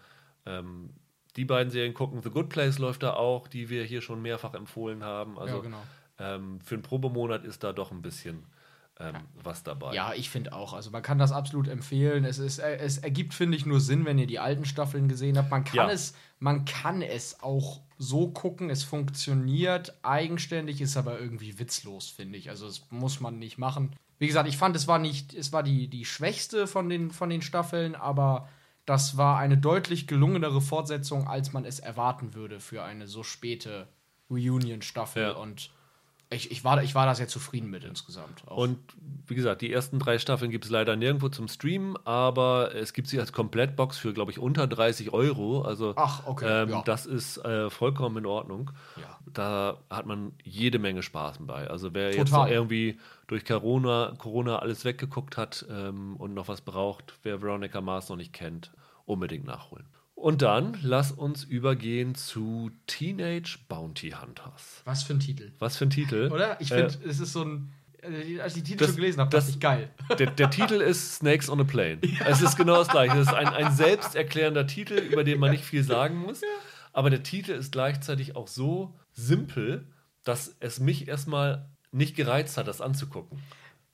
ähm, die beiden Serien gucken. The Good Place läuft da auch, die wir hier schon mehrfach empfohlen haben. Also, ja, genau. Ähm, für einen Probemonat ist da doch ein bisschen ähm, was dabei. Ja, ich finde auch. Also man kann das absolut empfehlen. Es, ist, äh, es ergibt, finde ich, nur Sinn, wenn ihr die alten Staffeln gesehen habt. Man kann, Ja. es, man kann es auch so gucken. Es funktioniert eigenständig, ist aber irgendwie witzlos, finde ich. Also das muss man nicht machen. Wie gesagt, ich fand, es war nicht, es war die, die schwächste von den, von den Staffeln, aber das war eine deutlich gelungenere Fortsetzung, als man es erwarten würde für eine so späte Reunion-Staffel. Ja. Und ich, ich, war, ich war da sehr zufrieden mit insgesamt. Auch. Und wie gesagt, die ersten drei Staffeln gibt es leider nirgendwo zum Streamen, aber es gibt sie als Komplettbox für, glaube ich, unter 30 Euro. Also Ach, okay, ähm, ja. das ist äh, vollkommen in Ordnung. Ja. Da hat man jede Menge Spaß bei. Also wer jetzt Total. noch irgendwie durch Corona, Corona alles weggeguckt hat ähm, und noch was braucht, wer Veronica Mars noch nicht kennt, unbedingt nachholen. Und dann lass uns übergehen zu Teenage Bounty Hunters. Was für ein Titel. Was für ein Titel. Oder? Ich Äh, finde, es ist so ein. Als ich die Titel Das- schon gelesen habe, das- ich geil. Der, der Titel ist Snakes on a Plane. Es ist genau das gleiche. Es ist ein, ein selbsterklärender Titel, über den man nicht viel sagen muss. Aber der Titel ist gleichzeitig auch so simpel, dass es mich erstmal nicht gereizt hat, das anzugucken.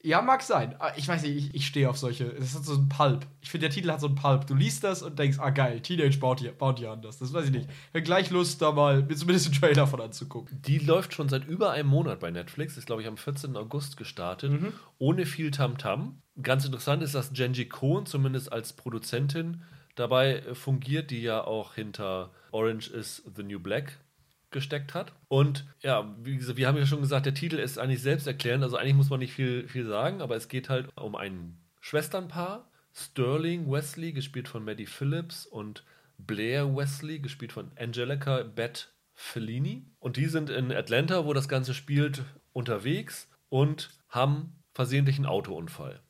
Ja, mag sein. Ah, Ich weiß nicht, ich, ich stehe auf solche. Das hat so einen Pulp. Ich finde, der Titel hat so einen Pulp. Du liest das und denkst, ah geil, Teenage Bounty, Bounty Hunters. Das weiß ich nicht. Ich gleich Lust, da mal mir zumindest einen Trailer von anzugucken. Die läuft schon seit über einem Monat bei Netflix, ist glaube ich am 14. August gestartet, ohne viel Tamtam. Ganz interessant ist, dass Genji Cohn zumindest als Produzentin dabei äh, fungiert, die ja auch hinter Orange is the New Black gesteckt hat. Und ja, wie gesagt, wir haben ja schon gesagt, der Titel ist eigentlich selbsterklärend, also eigentlich muss man nicht viel, viel sagen, aber es geht halt um ein Schwesternpaar, Sterling Wesley, gespielt von Maddie Phillips, und Blair Wesley, gespielt von Angelica Beth Fellini. Und die sind in Atlanta, wo das Ganze spielt, unterwegs und haben versehentlich einen Autounfall.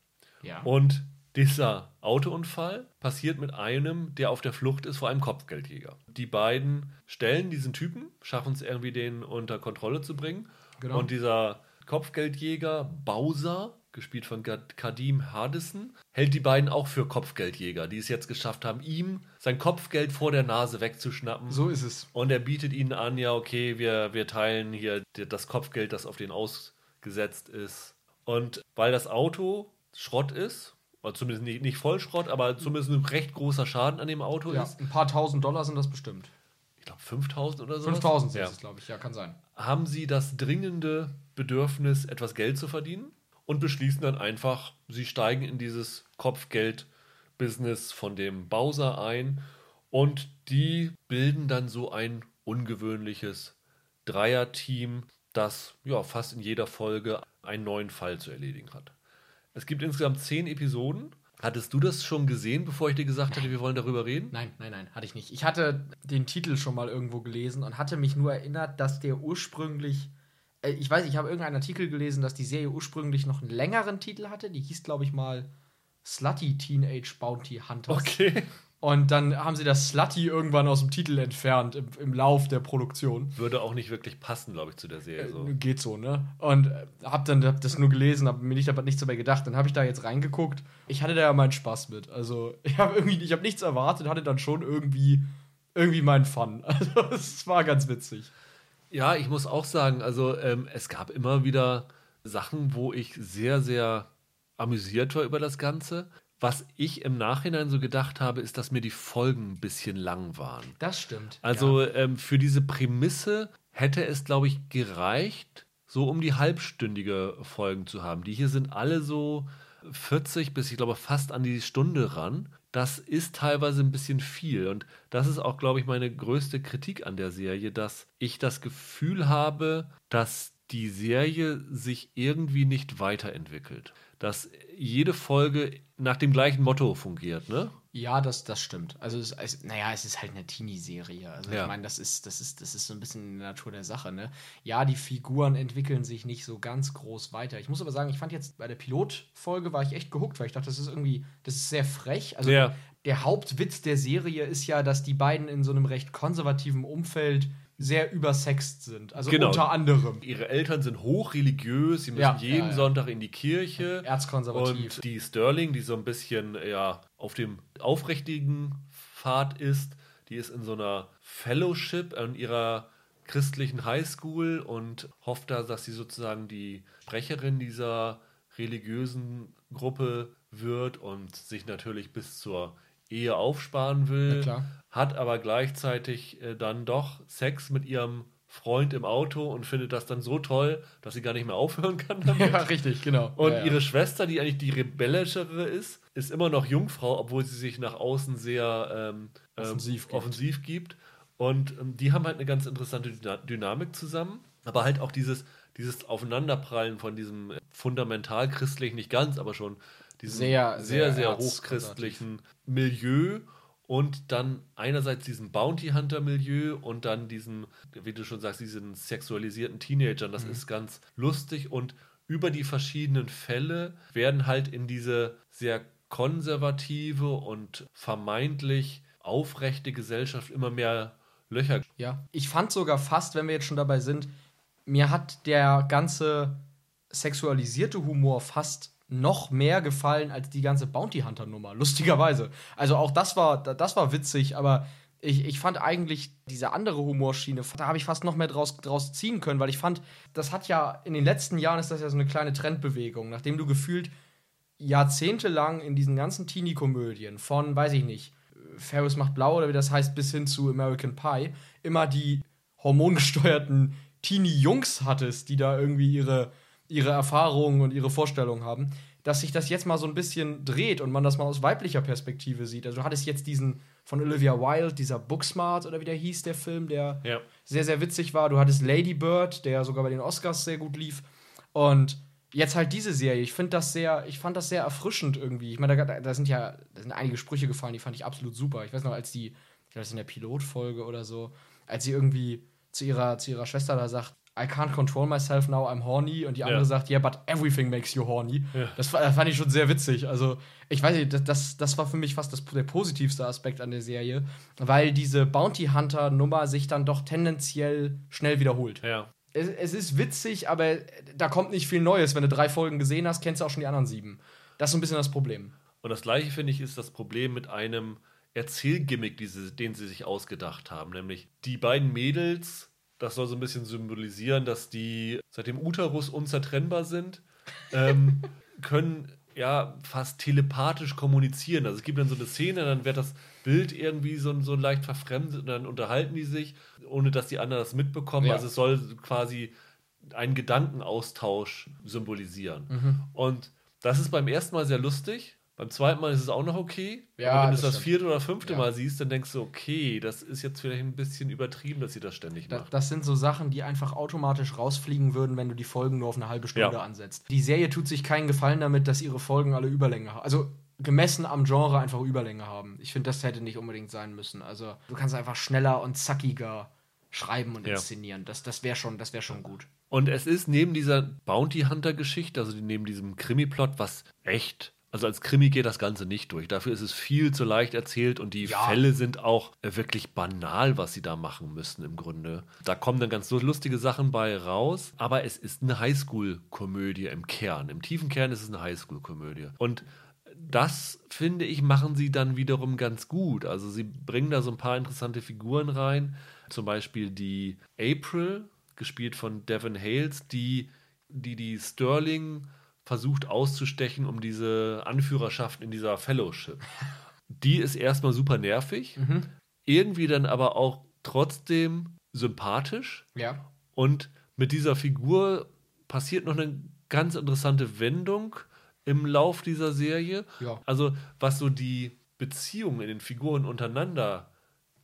Ja. Und dieser Autounfall passiert mit einem, der auf der Flucht ist vor einem Kopfgeldjäger. Die beiden stellen diesen Typen, schaffen es irgendwie, den unter Kontrolle zu bringen. Genau. Und dieser Kopfgeldjäger Bowser, gespielt von Kadim Hardison, hält die beiden auch für Kopfgeldjäger, die es jetzt geschafft haben, ihm sein Kopfgeld vor der Nase wegzuschnappen. so ist es. Und er bietet ihnen an, ja, okay, wir, wir teilen hier das Kopfgeld, das auf den ausgesetzt ist. Und weil das Auto Schrott ist, oder zumindest nicht, nicht Vollschrott, aber zumindest ein recht großer Schaden an dem Auto Ja, ist, ein paar tausend Dollar sind das bestimmt. ich glaube 5000 oder so. 5000 sind ja. es, glaube ich. Ja, kann sein. Haben sie das dringende Bedürfnis, etwas Geld zu verdienen und beschließen dann einfach, sie steigen in dieses Kopfgeld-Business von dem Bowser ein und die bilden dann so ein ungewöhnliches Dreierteam, das ja fast in jeder Folge einen neuen Fall zu erledigen hat. Es gibt insgesamt zehn Episoden. Hattest du das schon gesehen, bevor ich dir gesagt hatte, wir wollen darüber reden? Nein, nein, nein, hatte ich nicht. Ich hatte den Titel schon mal irgendwo gelesen und hatte mich nur erinnert, dass der ursprünglich. äh, Ich weiß, ich habe irgendeinen Artikel gelesen, dass die Serie ursprünglich noch einen längeren Titel hatte. Die hieß, glaube ich, mal Slutty Teenage Bounty Hunters. Okay. Und dann haben sie das Slutty irgendwann aus dem Titel entfernt im, im Lauf der Produktion. Würde auch nicht wirklich passen, glaube ich, zu der Serie. So. Äh, Geht so, ne? Und äh, hab dann hab das nur gelesen, hab mir nicht, aber nichts dabei gedacht. Dann habe ich da jetzt reingeguckt. Ich hatte da ja meinen Spaß mit. Also, ich habe irgendwie, ich habe nichts erwartet, hatte dann schon irgendwie, irgendwie meinen Fun. Also, es war ganz witzig. Ja, ich muss auch sagen, also ähm, es gab immer wieder Sachen, wo ich sehr, sehr amüsiert war über das Ganze. Was ich im Nachhinein so gedacht habe, ist, dass mir die Folgen ein bisschen lang waren. Das stimmt. Also ja. ähm, für diese Prämisse hätte es, glaube ich, gereicht, so um die halbstündige Folgen zu haben. Die hier sind alle so 40 bis, ich glaube, fast an die Stunde ran. Das ist teilweise ein bisschen viel. Und das ist auch, glaube ich, meine größte Kritik an der Serie, dass ich das Gefühl habe, dass die Serie sich irgendwie nicht weiterentwickelt. Dass jede Folge nach dem gleichen Motto fungiert, ne? Ja, das, das stimmt. Also, es, es, naja, es ist halt eine Teenie-Serie. Also, Ja. ich meine, das ist, das, ist, das ist so ein bisschen in der Natur der Sache, ne? Ja, die Figuren entwickeln sich nicht so ganz groß weiter. Ich muss aber sagen, ich fand jetzt bei der Pilotfolge war ich echt gehuckt, weil ich dachte, das ist irgendwie, das ist sehr frech. Also, Ja. der Hauptwitz der Serie ist ja, dass die beiden in so einem recht konservativen Umfeld sehr übersext sind. Also, Genau. unter anderem. Ihre Eltern sind hochreligiös, sie müssen Ja, jeden ja, ja. Sonntag in die Kirche. Erzkonservativ. Und die Sterling, die so ein bisschen ja, auf dem aufrichtigen Pfad ist, die ist in so einer Fellowship an ihrer christlichen Highschool und hofft da, dass sie sozusagen die Sprecherin dieser religiösen Gruppe wird und sich natürlich bis zur Ehe aufsparen will, hat aber gleichzeitig äh, dann doch Sex mit ihrem Freund im Auto und findet das dann so toll, dass sie gar nicht mehr aufhören kann damit. Ja, richtig, genau. Und ja, ja. ihre Schwester, die eigentlich die rebellischere ist, ist immer noch Jungfrau, obwohl sie sich nach außen sehr ähm, ähm, Offensiv gibt. offensiv gibt. Und ähm, die haben halt eine ganz interessante Dyna Dynamik zusammen. Aber halt auch dieses, dieses Aufeinanderprallen von diesem äh, fundamental christlichen, nicht ganz, aber schon diesem Sehr, sehr, sehr sehr hochchristlichen Milieu und dann einerseits diesem Bounty Hunter Milieu und dann diesem, wie du schon sagst, diesen sexualisierten Teenagern. Mhm. Das ist ganz lustig und über die verschiedenen Fälle werden halt in diese sehr konservative und vermeintlich aufrechte Gesellschaft immer mehr Löcher. Ja, ich fand sogar fast, wenn wir jetzt schon dabei sind, mir hat der ganze sexualisierte Humor fast noch mehr gefallen als die ganze Bounty Hunter Nummer, lustigerweise. Also auch das war, das war witzig, aber ich, ich fand eigentlich diese andere Humorschiene, da habe ich fast noch mehr draus, draus ziehen können, weil ich fand, das hat ja in den letzten Jahren ist das ja so eine kleine Trendbewegung, nachdem du gefühlt jahrzehntelang in diesen ganzen Teenie-Komödien von, weiß ich nicht, Ferris macht blau oder wie das heißt, bis hin zu American Pie, immer die hormongesteuerten Teenie-Jungs hattest, die da irgendwie ihre, ihre Erfahrungen und ihre Vorstellungen haben, dass sich das jetzt mal so ein bisschen dreht und man das mal aus weiblicher Perspektive sieht. Also du hattest jetzt diesen von Olivia Wilde, dieser Booksmart oder wie der hieß, der Film, der ja. sehr, sehr witzig war. Du hattest Lady Bird, der sogar bei den Oscars sehr gut lief. Und jetzt halt diese Serie. Ich finde das sehr, ich fand das sehr erfrischend irgendwie. Ich meine, da, da, sind ja, da sind einige Sprüche gefallen, die fand ich absolut super. Ich weiß noch, als die, ich glaube, das ist in der Pilotfolge oder so, als sie irgendwie zu ihrer, zu ihrer Schwester da sagt, I can't control myself now, I'm horny. Und die andere ja. sagt, yeah, but everything makes you horny. Ja. Das, das, fand ich schon sehr witzig. Also, ich weiß nicht, das, das war für mich fast das, der positivste Aspekt an der Serie, weil diese Bounty Hunter-Nummer sich dann doch tendenziell schnell wiederholt. Ja. Es, es, ist witzig, aber da kommt nicht viel Neues. Wenn du drei Folgen gesehen hast, kennst du auch schon die anderen sieben. Das ist so ein bisschen das Problem. Und das gleiche, finde ich, ist das Problem mit einem Erzählgimmick, den sie sich ausgedacht haben. Nämlich die beiden Mädels das soll so ein bisschen symbolisieren, dass die seit dem Uterus unzertrennbar sind, ähm, können ja fast telepathisch kommunizieren. Also es gibt dann so eine Szene, dann wird das Bild irgendwie so, so leicht verfremdet und dann unterhalten die sich, ohne dass die anderen das mitbekommen. Ja. Also es soll quasi einen Gedankenaustausch symbolisieren. Mhm. Und das ist beim ersten Mal sehr lustig. Beim zweiten Mal ist es auch noch okay. Ja, aber wenn du es das, das vierte oder fünfte ja. Mal siehst, dann denkst du, okay, das ist jetzt vielleicht ein bisschen übertrieben, dass sie das ständig da, macht. Das sind so Sachen, die einfach automatisch rausfliegen würden, wenn du die Folgen nur auf eine halbe Stunde ja. ansetzt. Die Serie tut sich keinen Gefallen damit, dass ihre Folgen alle Überlänge haben. Also gemessen am Genre einfach Überlänge haben. Ich finde, das hätte nicht unbedingt sein müssen. Also du kannst einfach schneller und zackiger schreiben und inszenieren. Das, das wäre schon, wär schon gut. Und es ist neben dieser Bounty Hunter-Geschichte, also neben diesem Krimi-Plot, was echt also als Krimi geht das Ganze nicht durch. Dafür ist es viel zu leicht erzählt und die ja. Fälle sind auch wirklich banal, was sie da machen müssen im Grunde. Da kommen dann ganz lustige Sachen bei raus, aber es ist eine Highschool-Komödie im Kern. Im tiefen Kern ist es eine Highschool-Komödie. Und das, finde ich, machen sie dann wiederum ganz gut. Also sie bringen da so ein paar interessante Figuren rein. Zum Beispiel die April, gespielt von Devin Hales, die die, die Sterling versucht auszustechen um diese Anführerschaft in dieser Fellowship. Die ist erstmal super nervig, mhm. irgendwie dann aber auch trotzdem sympathisch. Ja. Und mit dieser Figur passiert noch eine ganz interessante Wendung im Lauf dieser Serie. Ja. Also, was so die Beziehungen in den Figuren untereinander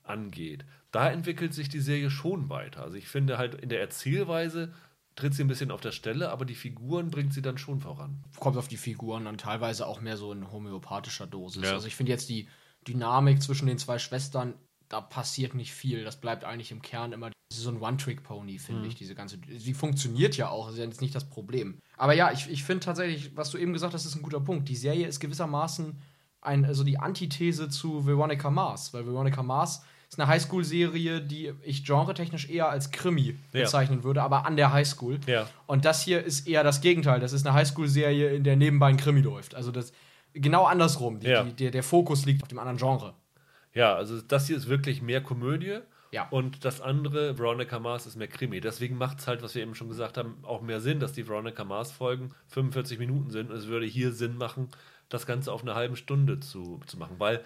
angeht, da entwickelt sich die Serie schon weiter. Also ich finde halt in der Erzählweise tritt sie ein bisschen auf der Stelle, aber die Figuren bringt sie dann schon voran. Kommt auf die Figuren dann teilweise auch mehr so in homöopathischer Dosis. Ja. Also ich finde jetzt die Dynamik zwischen den zwei Schwestern, da passiert nicht viel. Das bleibt eigentlich im Kern immer so ein One-Trick-Pony, finde mhm. ich, diese ganze. Sie funktioniert ja auch, ist ja jetzt nicht das Problem. Aber ja, ich, ich finde tatsächlich, was du eben gesagt hast, ist ein guter Punkt. Die Serie ist gewissermaßen ein, also die Antithese zu Veronica Mars, weil Veronica Mars ist eine Highschool-Serie, die ich genretechnisch eher als Krimi ja. bezeichnen würde, aber an der Highschool. Ja. Und das hier ist eher das Gegenteil. Das ist eine Highschool-Serie, in der nebenbei ein Krimi läuft. Also das genau andersrum. Die, ja. die, der, der Fokus liegt auf dem anderen Genre. Ja, also das hier ist wirklich mehr Komödie. Ja. Und das andere, Veronica Mars, ist mehr Krimi. Deswegen macht es halt, was wir eben schon gesagt haben, auch mehr Sinn, dass die Veronica Mars-Folgen 45 Minuten sind. Und es würde hier Sinn machen, das Ganze auf eine halbe Stunde zu, zu machen. Weil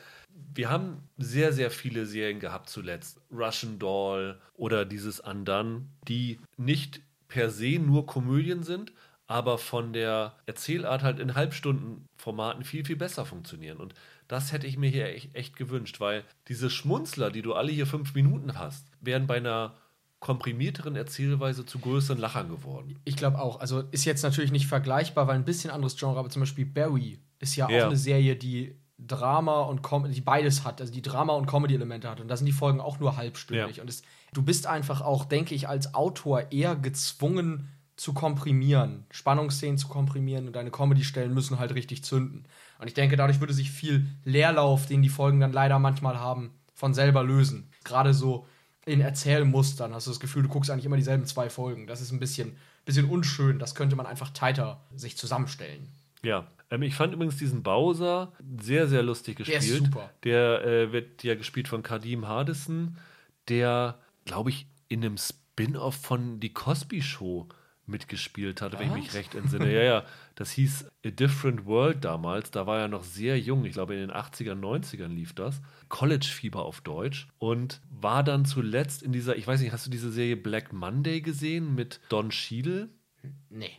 wir haben sehr, sehr viele Serien gehabt zuletzt. Russian Doll oder dieses Undone, die nicht per se nur Komödien sind, aber von der Erzählart halt in Halbstundenformaten viel, viel besser funktionieren. Und das hätte ich mir hier echt, echt gewünscht, weil diese Schmunzler, die du alle hier fünf Minuten hast, wären bei einer komprimierteren Erzählweise zu größeren Lachern geworden. Ich glaube auch. Also ist jetzt natürlich nicht vergleichbar, weil ein bisschen anderes Genre, aber zum Beispiel Barry ist ja, ja. auch eine Serie, die Drama und Comedy, die beides hat, also die Drama- und Comedy-Elemente hat. Und da sind die Folgen auch nur halbstündig. Ja. Und es, du bist einfach auch, denke ich, als Autor eher gezwungen zu komprimieren, Spannungsszenen zu komprimieren und deine Comedy-Stellen müssen halt richtig zünden. Und ich denke, dadurch würde sich viel Leerlauf, den die Folgen dann leider manchmal haben, von selber lösen. Gerade so in Erzählmustern. Hast du das Gefühl, du guckst eigentlich immer dieselben zwei Folgen. Das ist ein bisschen, bisschen unschön. Das könnte man einfach tighter sich zusammenstellen. Ja. Ähm, ich fand übrigens diesen Bowser sehr, sehr lustig gespielt. Der ist super. Der äh, wird ja gespielt von Kadim Hardison, der, glaube ich, in einem Spin-off von Die Cosby Show mitgespielt hatte, Was? wenn ich mich recht entsinne. ja, ja, das hieß A Different World damals. Da war er noch sehr jung. Ich glaube, in den 80ern, 90ern lief das. College-Fieber auf Deutsch. Und war dann zuletzt in dieser, ich weiß nicht, hast du diese Serie Black Monday gesehen mit Don Cheadle? Nee.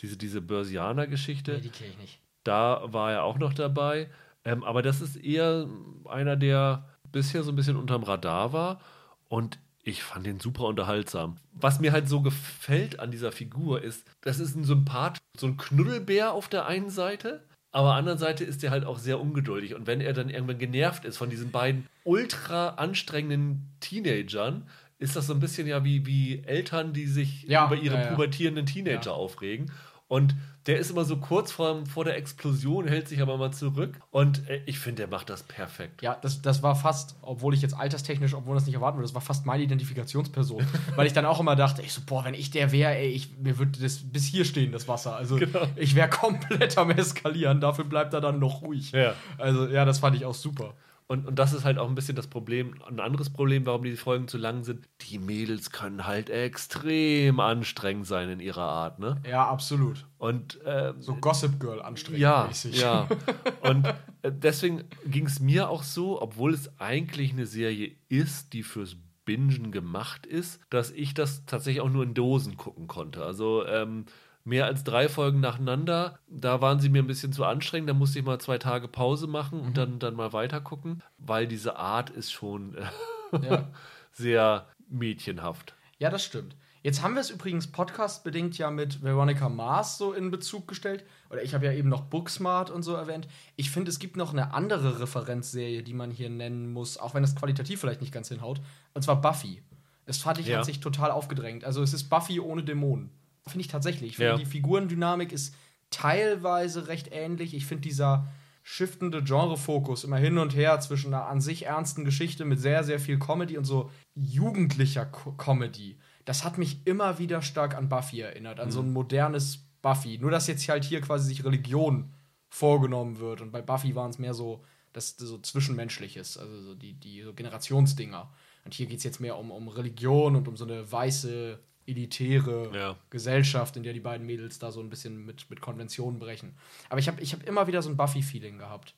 Diese, diese Börsianer-Geschichte. Nee, die kenne ich nicht. Da war er auch noch dabei. Ähm, aber das ist eher einer, der bisher so ein bisschen unterm Radar war. Und ich fand den super unterhaltsam. Was mir halt so gefällt an dieser Figur ist, das ist ein Sympath, so ein Knuddelbär auf der einen Seite, aber anderen Seite ist er halt auch sehr ungeduldig. Und wenn er dann irgendwann genervt ist von diesen beiden ultra anstrengenden Teenagern, ist das so ein bisschen ja wie, wie Eltern, die sich ja, über ihre ja, pubertierenden Teenager aufregen. Und der ist immer so kurz vor, vor der Explosion, hält sich aber mal zurück. Und äh, ich finde, der macht das perfekt. Ja, das, das war fast, obwohl ich jetzt alterstechnisch, obwohl das nicht erwarten würde, das war fast meine Identifikationsperson. weil ich dann auch immer dachte, ich so, boah, wenn ich der wäre, ey, ich, mir würde das bis hier stehen, das Wasser. Also genau. ich wäre komplett am Eskalieren, dafür bleibt er dann noch ruhig. Ja. Also ja, das fand ich auch super. Und, und das ist halt auch ein bisschen das Problem, ein anderes Problem, warum die Folgen zu lang sind. Die Mädels können halt extrem anstrengend sein in ihrer Art, ne? Ja, absolut. Und äh, so Gossip Girl anstrengend. Ja, mäßig. ja. Und äh, deswegen ging es mir auch so, obwohl es eigentlich eine Serie ist, die fürs Bingen gemacht ist, dass ich das tatsächlich auch nur in Dosen gucken konnte. Also ähm, mehr als drei Folgen nacheinander. Da waren sie mir ein bisschen zu anstrengend. Da musste ich mal zwei Tage Pause machen und mhm. dann, dann mal weiter gucken, weil diese Art ist schon äh, ja. sehr mädchenhaft. Ja, das stimmt. Jetzt haben wir es übrigens podcastbedingt ja mit Veronica Mars so in Bezug gestellt. Oder ich habe ja eben noch Booksmart und so erwähnt. Ich finde, es gibt noch eine andere Referenzserie, die man hier nennen muss, auch wenn das qualitativ vielleicht nicht ganz hinhaut. Und zwar Buffy. Das fand ich, ja. hat sich total aufgedrängt. Also es ist Buffy ohne Dämonen. Finde ich tatsächlich. Ich finde, ja. die Figurendynamik ist teilweise recht ähnlich. Ich finde dieser shiftende Genrefokus immer hin und her zwischen einer an sich ernsten Geschichte mit sehr, sehr viel Comedy und so jugendlicher Co Comedy. Das hat mich immer wieder stark an Buffy erinnert, an mhm. so ein modernes Buffy. Nur, dass jetzt halt hier quasi sich Religion vorgenommen wird. Und bei Buffy waren es mehr so, das so Zwischenmenschliches, also so die, die so Generationsdinger. Und hier geht es jetzt mehr um, um Religion und um so eine weiße elitäre ja. Gesellschaft, in der die beiden Mädels da so ein bisschen mit, mit Konventionen brechen. Aber ich habe ich hab immer wieder so ein Buffy-Feeling gehabt.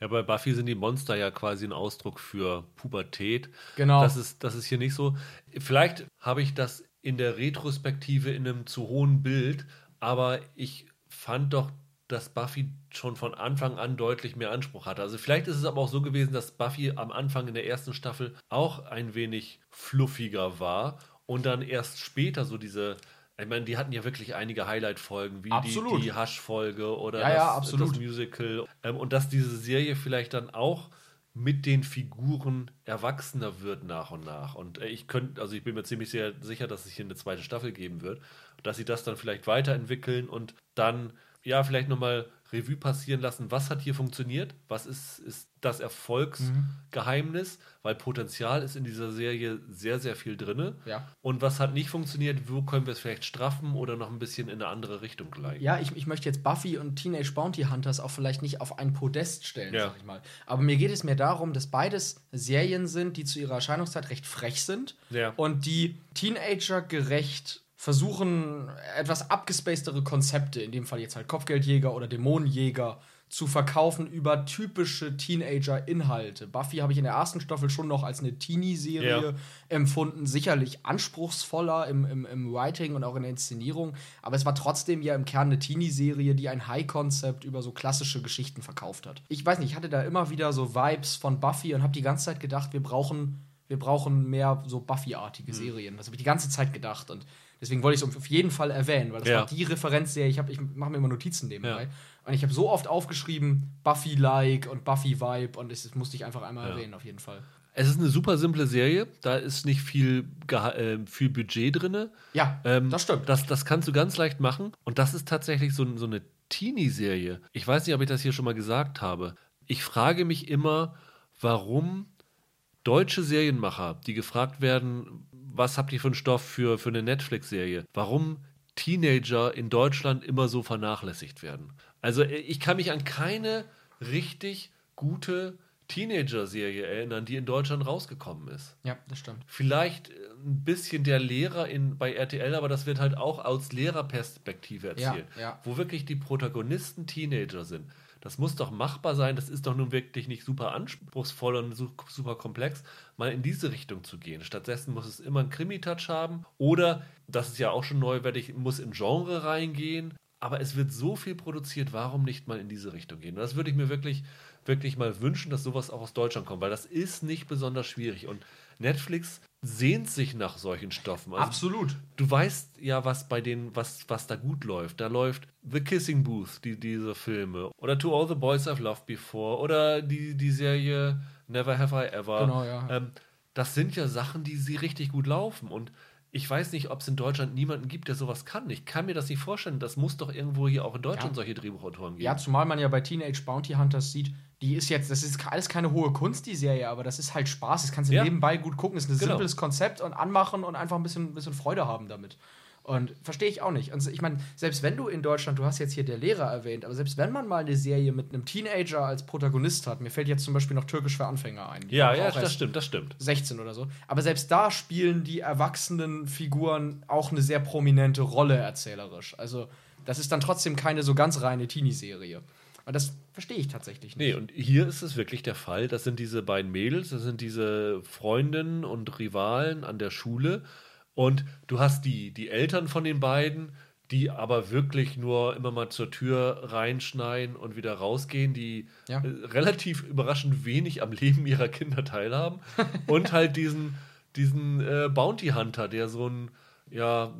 Ja, bei Buffy sind die Monster ja quasi ein Ausdruck für Pubertät. Genau. Das ist, das ist hier nicht so. Vielleicht habe ich das in der Retrospektive in einem zu hohen Bild, aber ich fand doch, dass Buffy schon von Anfang an deutlich mehr Anspruch hatte. Also vielleicht ist es aber auch so gewesen, dass Buffy am Anfang in der ersten Staffel auch ein wenig fluffiger war und dann erst später so diese, ich meine, die hatten ja wirklich einige Highlight-Folgen, wie absolut. die, die Hush-Folge oder ja, das, ja, das, Musical. Ähm, und dass diese Serie vielleicht dann auch mit den Figuren erwachsener wird nach und nach. Und äh, ich könnte, also ich bin mir ziemlich sehr sicher, dass es hier eine zweite Staffel geben wird, dass sie das dann vielleicht weiterentwickeln und dann ja vielleicht nochmal Revue passieren lassen, was hat hier funktioniert, was ist, ist das Erfolgsgeheimnis, mhm. weil Potenzial ist in dieser Serie sehr, sehr viel drin. Ja. Und was hat nicht funktioniert, wo können wir es vielleicht straffen oder noch ein bisschen in eine andere Richtung gleiten. Ja, ich, ich möchte jetzt Buffy und Teenage Bounty Hunters auch vielleicht nicht auf ein Podest stellen, ja. sag ich mal. Aber mir geht es mehr darum, dass beides Serien sind, die zu ihrer Erscheinungszeit recht frech sind ja. und die Teenager gerecht versuchen, etwas abgespacedere Konzepte, in dem Fall jetzt halt Kopfgeldjäger oder Dämonenjäger, zu verkaufen über typische Teenager-Inhalte. Buffy habe ich in der ersten Staffel schon noch als eine Teenie-Serie ja. empfunden, sicherlich anspruchsvoller im, im, im Writing und auch in der Inszenierung, aber es war trotzdem ja im Kern eine Teenie-Serie, die ein High-Concept über so klassische Geschichten verkauft hat. Ich weiß nicht, ich hatte da immer wieder so Vibes von Buffy und habe die ganze Zeit gedacht, wir brauchen, wir brauchen mehr so Buffy-artige hm. Serien. Das habe ich die ganze Zeit gedacht und Deswegen wollte ich es auf jeden Fall erwähnen, weil das ja. war die Referenzserie. Ich, ich mache mir immer Notizen nebenbei. Ja. Und ich habe so oft aufgeschrieben, Buffy-like und Buffy-Vibe und das, das, musste ich einfach einmal ja. erwähnen, auf jeden Fall. Es ist eine super simple Serie, da ist nicht viel, äh, viel Budget drin. Ja, ähm, das stimmt. Das, das kannst du ganz leicht machen und das ist tatsächlich so, so eine Teenie-Serie. Ich weiß nicht, ob ich das hier schon mal gesagt habe. Ich frage mich immer, warum deutsche Serienmacher, die gefragt werden, was habt ihr für einen Stoff für, für eine Netflix-Serie? Warum Teenager in Deutschland immer so vernachlässigt werden? Also äh, ich kann mich an keine richtig gute Teenager-Serie erinnern, die in Deutschland rausgekommen ist. Ja, das stimmt. Vielleicht äh, ein bisschen der Lehrer in, bei RTL, aber das wird halt auch aus Lehrerperspektive erzählt, Ja, ja. wo wirklich die Protagonisten Teenager sind. Das muss doch machbar sein, das ist doch nun wirklich nicht super anspruchsvoll und su- super komplex, mal in diese Richtung zu gehen. Stattdessen muss es immer einen Krimi-Touch haben oder, das ist ja auch schon neuwertig, muss in Genre reingehen. Aber es wird so viel produziert, warum nicht mal in diese Richtung gehen? Und das würde ich mir wirklich, wirklich mal wünschen, dass sowas auch aus Deutschland kommt, weil das ist nicht besonders schwierig. Und Netflix sehnt sich nach solchen Stoffen. Also Absolut. du weißt ja, was bei denen, was, was da gut läuft. Da läuft The Kissing Booth, die, diese Filme. Oder To All the Boys I've Loved Before. Oder die, die Serie Never Have I Ever. Genau, ja. Ähm, das sind ja Sachen, die sie richtig gut laufen. Und ich weiß nicht, ob es in Deutschland niemanden gibt, der sowas kann. Ich kann mir das nicht vorstellen. Das muss doch irgendwo hier auch in Deutschland Ja. solche Drehbuchautoren geben. Ja, zumal man ja bei Teenage Bounty Hunters sieht, die ist jetzt, das ist alles keine hohe Kunst, die Serie, aber das ist halt Spaß. Das kannst du Ja. nebenbei gut gucken. Das ist ein Genau. simples Konzept und anmachen und einfach ein bisschen, ein bisschen Freude haben damit. Und verstehe ich auch nicht. Und ich meine, selbst wenn du in Deutschland, du hast jetzt hier der Lehrer erwähnt, aber selbst wenn man mal eine Serie mit einem Teenager als Protagonist hat, mir fällt jetzt zum Beispiel noch Türkisch für Anfänger ein. Ja, ja, das stimmt, das stimmt. 16 oder so. Aber selbst da spielen die erwachsenen Figuren auch eine sehr prominente Rolle erzählerisch. Also, das ist dann trotzdem keine so ganz reine Teenie-Serie. Und das verstehe ich tatsächlich nicht. Nee, und hier ist es wirklich der Fall. Das sind diese beiden Mädels, das sind diese Freundinnen und Rivalen an der Schule. Und du hast die, die Eltern von den beiden, die aber wirklich nur immer mal zur Tür reinschneiden und wieder rausgehen, die Ja. äh, relativ überraschend wenig am Leben ihrer Kinder teilhaben. und halt diesen, diesen äh, Bounty Hunter, der so ein ja,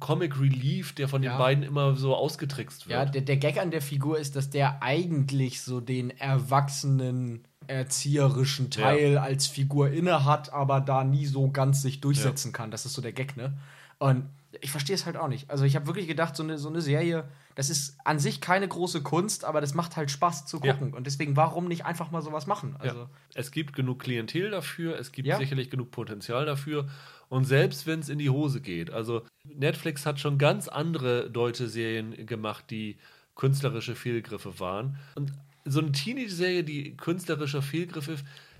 Comic Relief, der von Ja. den beiden immer so ausgetrickst wird. Ja, der, der Gag an der Figur ist, dass der eigentlich so den erwachsenen erzieherischen Teil als Figur inne hat, aber da nie so ganz sich durchsetzen kann. Das ist so der Gag, ne? Und ich verstehe es halt auch nicht. Also ich habe wirklich gedacht, so eine, so eine Serie, das ist an sich keine große Kunst, aber das macht halt Spaß zu Ja. gucken. Und deswegen, warum nicht einfach mal sowas machen? Also, Ja. Es gibt genug Klientel dafür, es gibt Ja. sicherlich genug Potenzial dafür. Und selbst wenn es in die Hose geht, also Netflix hat schon ganz andere deutsche Serien gemacht, die künstlerische Fehlgriffe waren. Und so eine Teenie-Serie, die künstlerischer Fehlgriffe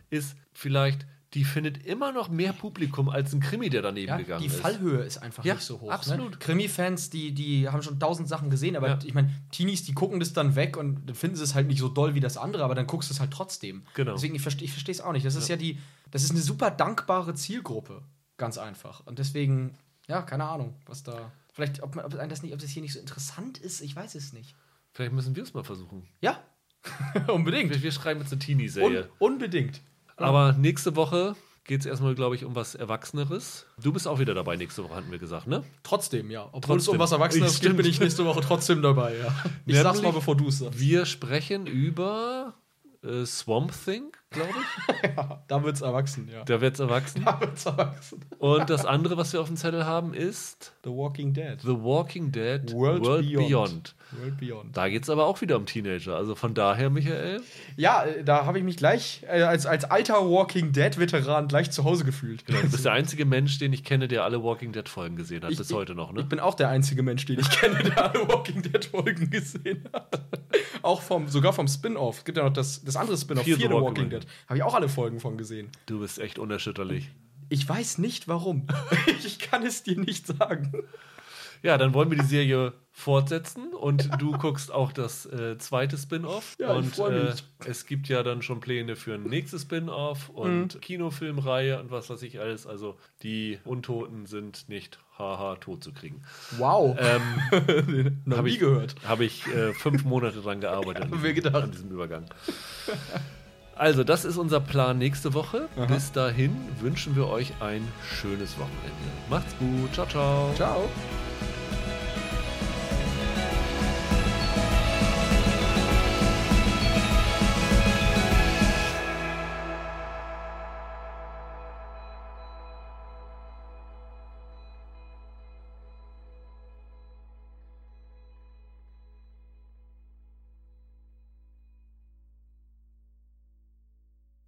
ist, vielleicht, die findet immer noch mehr Publikum als ein Krimi, der daneben Ja, gegangen die ist. Fallhöhe ist einfach Ja, nicht so hoch. absolut. Ne? Krimi-Fans, die, die haben schon tausend Sachen gesehen, aber Ja. ich meine, Teenies, die gucken das dann weg und dann finden sie es halt nicht so doll wie das andere, aber dann guckst du es halt trotzdem. Genau. Deswegen, ich verstehe es auch nicht. Das ist ja. die, das ist eine super dankbare Zielgruppe. Ganz einfach. Und deswegen, ja, keine Ahnung, was da. Vielleicht, ob, man, ob, das nicht, ob das hier nicht so interessant ist, ich weiß es nicht. Vielleicht müssen wir es mal versuchen. Ja, unbedingt. Wir, wir schreiben jetzt eine Un Teenie-Serie. unbedingt. Aber nächste Woche geht es erstmal, glaube ich, um was Erwachseneres. Du bist auch wieder dabei nächste Woche, hatten wir gesagt, ne? Trotzdem, ja. Obwohl es um was Erwachsenes geht, bin ich nächste Woche trotzdem dabei, ja. Ich sag's Nämlich- mal, bevor du es sagst. Wir sprechen über äh, Swamp Thing, glaube ich. Da wird's erwachsen, ja. Da wird es erwachsen. Da wird's erwachsen. Und das andere, was wir auf dem Zettel haben, ist The Walking Dead. The Walking Dead World Beyond. Beyond. World Beyond. Da geht es aber auch wieder um Teenager. Also von daher, Michael, Ja, äh, da habe ich mich gleich äh, als, als alter Walking Dead-Veteran gleich zu Hause gefühlt. du bist der einzige Mensch, den ich kenne, der alle Walking Dead Folgen gesehen hat, Ich- bis ich- heute noch, Ich ne? bin auch der einzige Mensch, den ich kenne, der alle Walking Dead-Folgen gesehen hat. auch vom, sogar vom Spin-off. Es gibt ja noch das, das andere Spin-off, Fear the Fear the Walking Walking Dead. Dead. Habe ich auch alle Folgen von gesehen. Du bist echt unerschütterlich. Ich weiß nicht warum. ich kann es dir nicht sagen. Ja, dann wollen wir die Serie fortsetzen und du guckst auch das äh, zweite Spin-off. Ja, ich und freu mich. Äh, es gibt ja dann schon Pläne für ein nächstes Spin-off und Mhm. Kinofilmreihe und was weiß ich alles. Also die Untoten sind nicht haha tot zu kriegen. Wow. Ähm, Noch hab nie ich- gehört. Habe ich äh, fünf Monate dran gearbeitet an Haben wir diesem, an diesem Übergang. Also, das ist unser Plan nächste Woche. Bis dahin wünschen wir euch ein schönes Wochenende. Macht's gut. Ciao, ciao. Ciao.